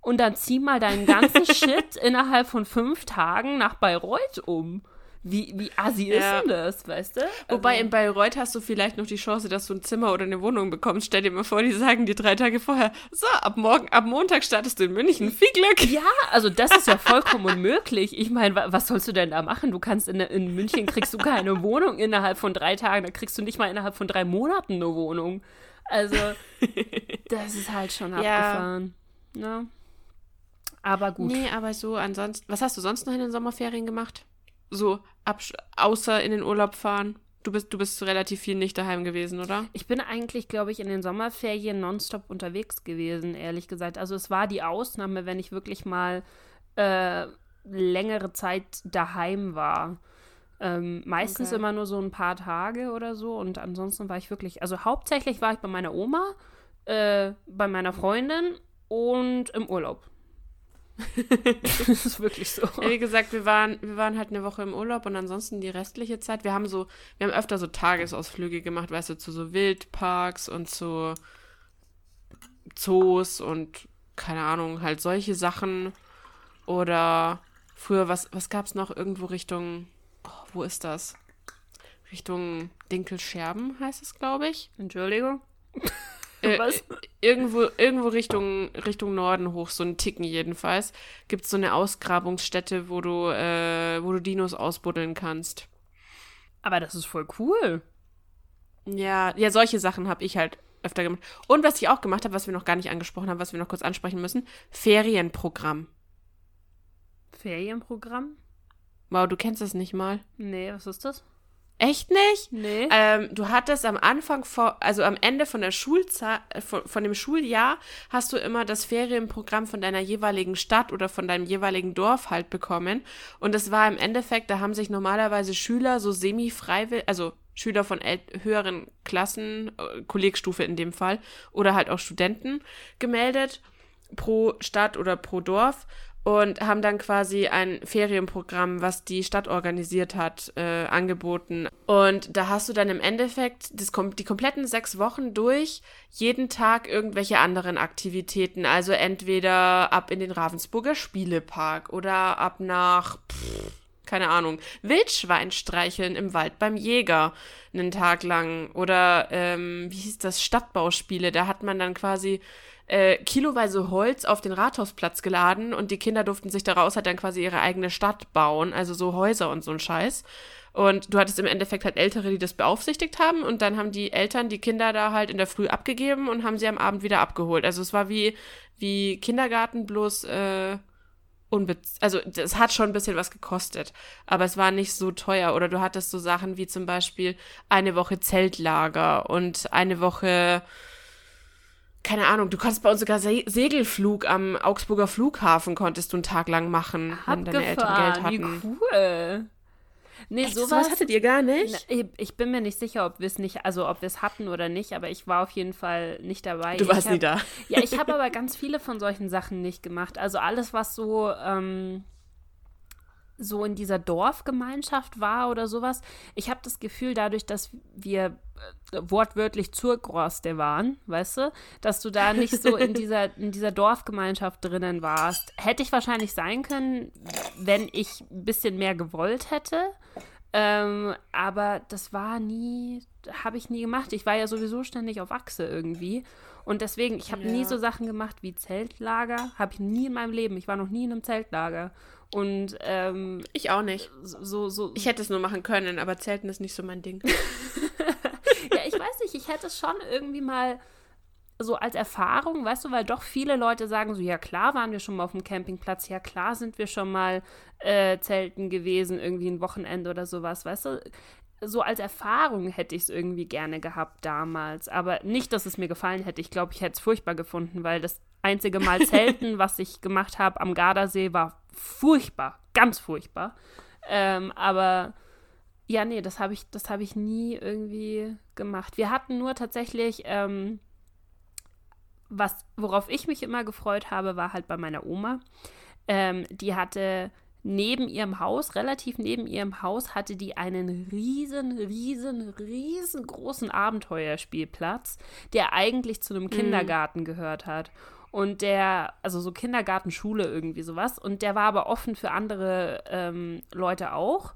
Und dann zieh mal deinen ganzen [LAUGHS] Shit innerhalb von fünf Tagen nach Bayreuth um. Wie, wie assi Ja. ist denn das, weißt du? Wobei Also- in Bayreuth hast du vielleicht noch die Chance, dass du ein Zimmer oder eine Wohnung bekommst. Stell dir mal vor, die sagen dir drei Tage vorher, so, ab morgen, ab Montag startest du in München. Viel Glück. Ja, also das ist ja vollkommen [LAUGHS] unmöglich. Ich meine, wa- was sollst du denn da machen? Du kannst in, in München kriegst du keine Wohnung innerhalb von drei Tagen, da kriegst du nicht mal innerhalb von drei Monaten eine Wohnung. Also, [LAUGHS] das ist halt schon Ja. abgefahren. Ne? Aber gut. Nee, aber so ansonsten. Was hast du sonst noch in den Sommerferien gemacht? So, außer in den Urlaub fahren. Du bist, du bist relativ viel nicht daheim gewesen, oder? Ich bin eigentlich, glaube ich, in den Sommerferien nonstop unterwegs gewesen, ehrlich gesagt. Also es war die Ausnahme, wenn ich wirklich mal äh, längere Zeit daheim war. Ähm, meistens Okay. immer nur so ein paar Tage oder so. Und ansonsten war ich wirklich, also hauptsächlich war ich bei meiner Oma, äh, bei meiner Freundin und im Urlaub. Das [LAUGHS] ist wirklich so. Ja, wie gesagt, wir waren, wir waren halt eine Woche im Urlaub und ansonsten die restliche Zeit, wir haben so, wir haben öfter so Tagesausflüge gemacht, weißt du, zu so Wildparks und zu Zoos und keine Ahnung, halt solche Sachen. Oder früher, was, was gab's noch irgendwo Richtung, oh, wo ist das? Richtung Dinkelscherben heißt es, glaube ich. Entschuldigung. Äh, [LAUGHS] Was? äh, Irgendwo, irgendwo Richtung, Richtung Norden hoch, so ein Ticken jedenfalls, gibt es so eine Ausgrabungsstätte, wo du, äh, wo du Dinos ausbuddeln kannst. Aber das ist voll cool. Ja, ja, solche Sachen habe ich halt öfter gemacht. Und was ich auch gemacht habe, was wir noch gar nicht angesprochen haben, was wir noch kurz ansprechen müssen, Ferienprogramm. Ferienprogramm? Wow, du kennst das nicht mal. Nee, was ist das? Echt nicht? Nee. Ähm, du hattest am Anfang, vor, also am Ende von der Schulzeit, von, von dem Schuljahr, hast du immer das Ferienprogramm von deiner jeweiligen Stadt oder von deinem jeweiligen Dorf halt bekommen. Und es war im Endeffekt, da haben sich normalerweise Schüler so semi-freiwillig, also Schüler von höheren Klassen, äh, Kollegstufe in dem Fall, oder halt auch Studenten gemeldet pro Stadt oder pro Dorf und haben dann quasi ein Ferienprogramm, was die Stadt organisiert hat, äh, angeboten. Und da hast du dann im Endeffekt das, die kompletten sechs Wochen durch jeden Tag irgendwelche anderen Aktivitäten. Also entweder ab in den Ravensburger Spielepark oder ab nach, pff, keine Ahnung, Wildschwein streicheln im Wald beim Jäger einen Tag lang. Oder, ähm, wie hieß das, Stadtbauspiele. Da hat man dann quasi äh, kiloweise Holz auf den Rathausplatz geladen und die Kinder durften sich daraus halt dann quasi ihre eigene Stadt bauen, also so Häuser und so ein Scheiß. Und du hattest im Endeffekt halt Ältere, die das beaufsichtigt haben und dann haben die Eltern die Kinder da halt in der Früh abgegeben und haben sie am Abend wieder abgeholt. Also es war wie, wie Kindergarten, bloß äh, also das hat schon ein bisschen was gekostet, aber es war nicht so teuer. Oder du hattest so Sachen wie zum Beispiel eine Woche Zeltlager und eine Woche keine Ahnung, du konntest bei uns sogar Se Segelflug am Augsburger Flughafen konntest du einen Tag lang machen, wenn deine Eltern Geld Abgefahren, hatten. Wie cool. Nee, Echt, sowas, sowas hattet ihr gar nicht? Na, ich, bin mir nicht sicher, ob wir es nicht, also ob wir es hatten oder nicht, aber ich war auf jeden Fall nicht dabei. Du warst ich nie hab, da. Ja, ich [LAUGHS] habe aber ganz viele von solchen Sachen nicht gemacht. Also alles, was so, ähm, so in dieser Dorfgemeinschaft war oder sowas. Ich habe das Gefühl, dadurch, dass wir äh, wortwörtlich Zurgroste waren, weißt du, dass du da nicht so in [LAUGHS] dieser, in dieser Dorfgemeinschaft drinnen warst. Hätte ich wahrscheinlich sein können, wenn ich ein bisschen mehr gewollt hätte. Ähm, aber das war nie, habe ich nie gemacht. Ich war ja sowieso ständig auf Achse irgendwie. Und deswegen, ich habe nie Ja. so Sachen gemacht wie Zeltlager. Habe ich nie in meinem Leben. Ich war noch nie in einem Zeltlager. Und ähm, Ich auch nicht. so, so. Ich hätte es nur machen können, aber Zelten ist nicht so mein Ding. [LAUGHS] ja, ich weiß nicht, ich hätte es schon irgendwie mal so als Erfahrung, weißt du, weil doch viele Leute sagen so, ja klar waren wir schon mal auf dem Campingplatz, ja klar sind wir schon mal äh, zelten gewesen, irgendwie ein Wochenende oder sowas, weißt du. So als Erfahrung hätte ich es irgendwie gerne gehabt damals, aber nicht, dass es mir gefallen hätte. Ich glaube, ich hätte es furchtbar gefunden, weil das einzige Mal [LAUGHS] Zelten, was ich gemacht habe am Gardasee, war furchtbar, ganz furchtbar. Ähm, aber ja, nee, das habe ich, das habe ich nie irgendwie gemacht. Wir hatten nur tatsächlich, ähm, was, worauf ich mich immer gefreut habe, war halt bei meiner Oma. Ähm, die hatte neben ihrem Haus, relativ neben ihrem Haus, hatte die einen riesen, riesen, riesengroßen Abenteuerspielplatz, der eigentlich zu einem Kindergarten gehört hat. Und der, also so Kindergartenschule irgendwie sowas. Und der war aber offen für andere ähm, Leute auch.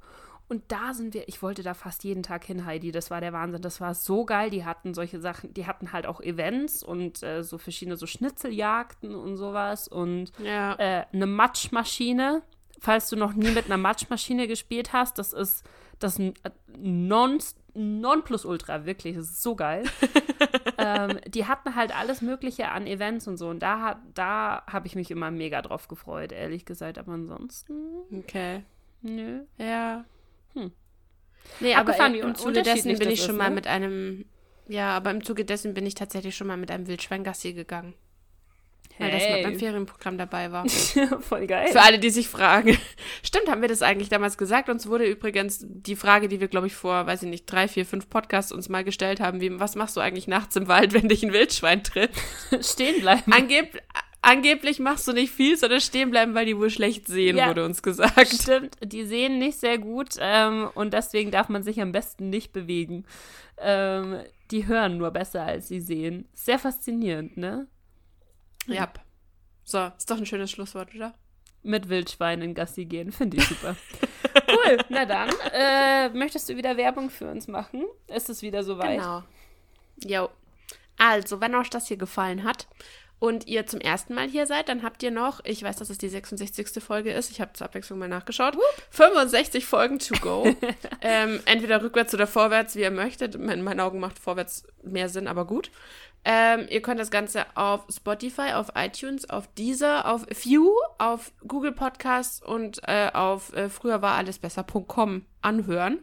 Und da sind wir, ich wollte da fast jeden Tag hin, Heidi. Das war der Wahnsinn. Das war so geil. Die hatten solche Sachen, die hatten halt auch Events und äh, so verschiedene so Schnitzeljagden und sowas und Ja. äh, eine Matschmaschine. Falls du noch nie mit einer Matschmaschine [LAUGHS] gespielt hast, das ist das n- non, Nonplusultra, wirklich. Das ist so geil. [LAUGHS] ähm, die hatten halt alles Mögliche an Events und so. Und da, hat- da habe ich mich immer mega drauf gefreut, ehrlich gesagt. Aber ansonsten, Okay. nö. Ja. Hm. Nee, aber Abgefahren, im, im Zuge dessen bin ich schon ist, mal ne? mit einem, ja, aber im Zuge dessen bin ich tatsächlich schon mal mit einem Wildschweingassi gegangen. Weil das mit beim Ferienprogramm dabei war. [LAUGHS] Voll geil. Für alle, die sich fragen. [LAUGHS] Stimmt, haben wir das eigentlich damals gesagt? Uns wurde übrigens die Frage, die wir, glaube ich, vor, weiß ich nicht, drei, vier, fünf Podcasts uns mal gestellt haben, wie, was machst du eigentlich nachts im Wald, [LAUGHS] wenn dich ein Wildschwein tritt? Stehen bleiben. Angeb angeblich machst du nicht viel, sondern stehen bleiben, weil die wohl schlecht sehen, Ja. wurde uns gesagt. Stimmt, die sehen nicht sehr gut ähm, und deswegen darf man sich am besten nicht bewegen. Ähm, die hören nur besser, als sie sehen. Sehr faszinierend, ne? Ja. So, ist doch ein schönes Schlusswort, oder? Mit Wildschweinen Gassi gehen, finde ich super. [LAUGHS] cool, na dann. Äh, möchtest du wieder Werbung für uns machen? Ist es wieder soweit? Genau. Jo. Also, wenn euch das hier gefallen hat und ihr zum ersten Mal hier seid, dann habt ihr noch, ich weiß, dass es die 66. Folge ist, ich habe zur Abwechslung mal nachgeschaut, 65 Folgen to go. [LAUGHS] ähm, entweder rückwärts oder vorwärts, wie ihr möchtet. In meinen Augen macht vorwärts mehr Sinn, aber gut. Ähm, ihr könnt das Ganze auf Spotify, auf iTunes, auf Deezer, auf View, auf Google Podcasts und äh, auf äh, früher war alles besser.com anhören.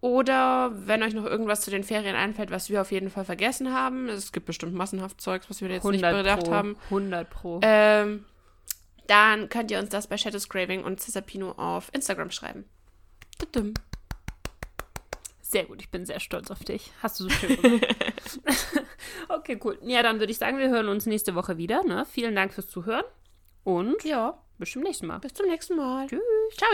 Oder wenn euch noch irgendwas zu den Ferien einfällt, was wir auf jeden Fall vergessen haben. Es gibt bestimmt massenhaft Zeugs, was wir jetzt nicht 100 bedacht pro. haben. 100 pro. Ähm, dann könnt ihr uns das bei Shadows Craving und Cesapino auf Instagram schreiben. Sehr gut, ich bin sehr stolz auf dich. Hast du so schön [LAUGHS] gemacht. [LAUGHS] okay, cool. Ja, dann würde ich sagen, wir hören uns nächste Woche wieder. Ne? Vielen Dank fürs Zuhören und Ja, bis zum nächsten Mal. bis zum nächsten Mal. Tschüss. Ciao.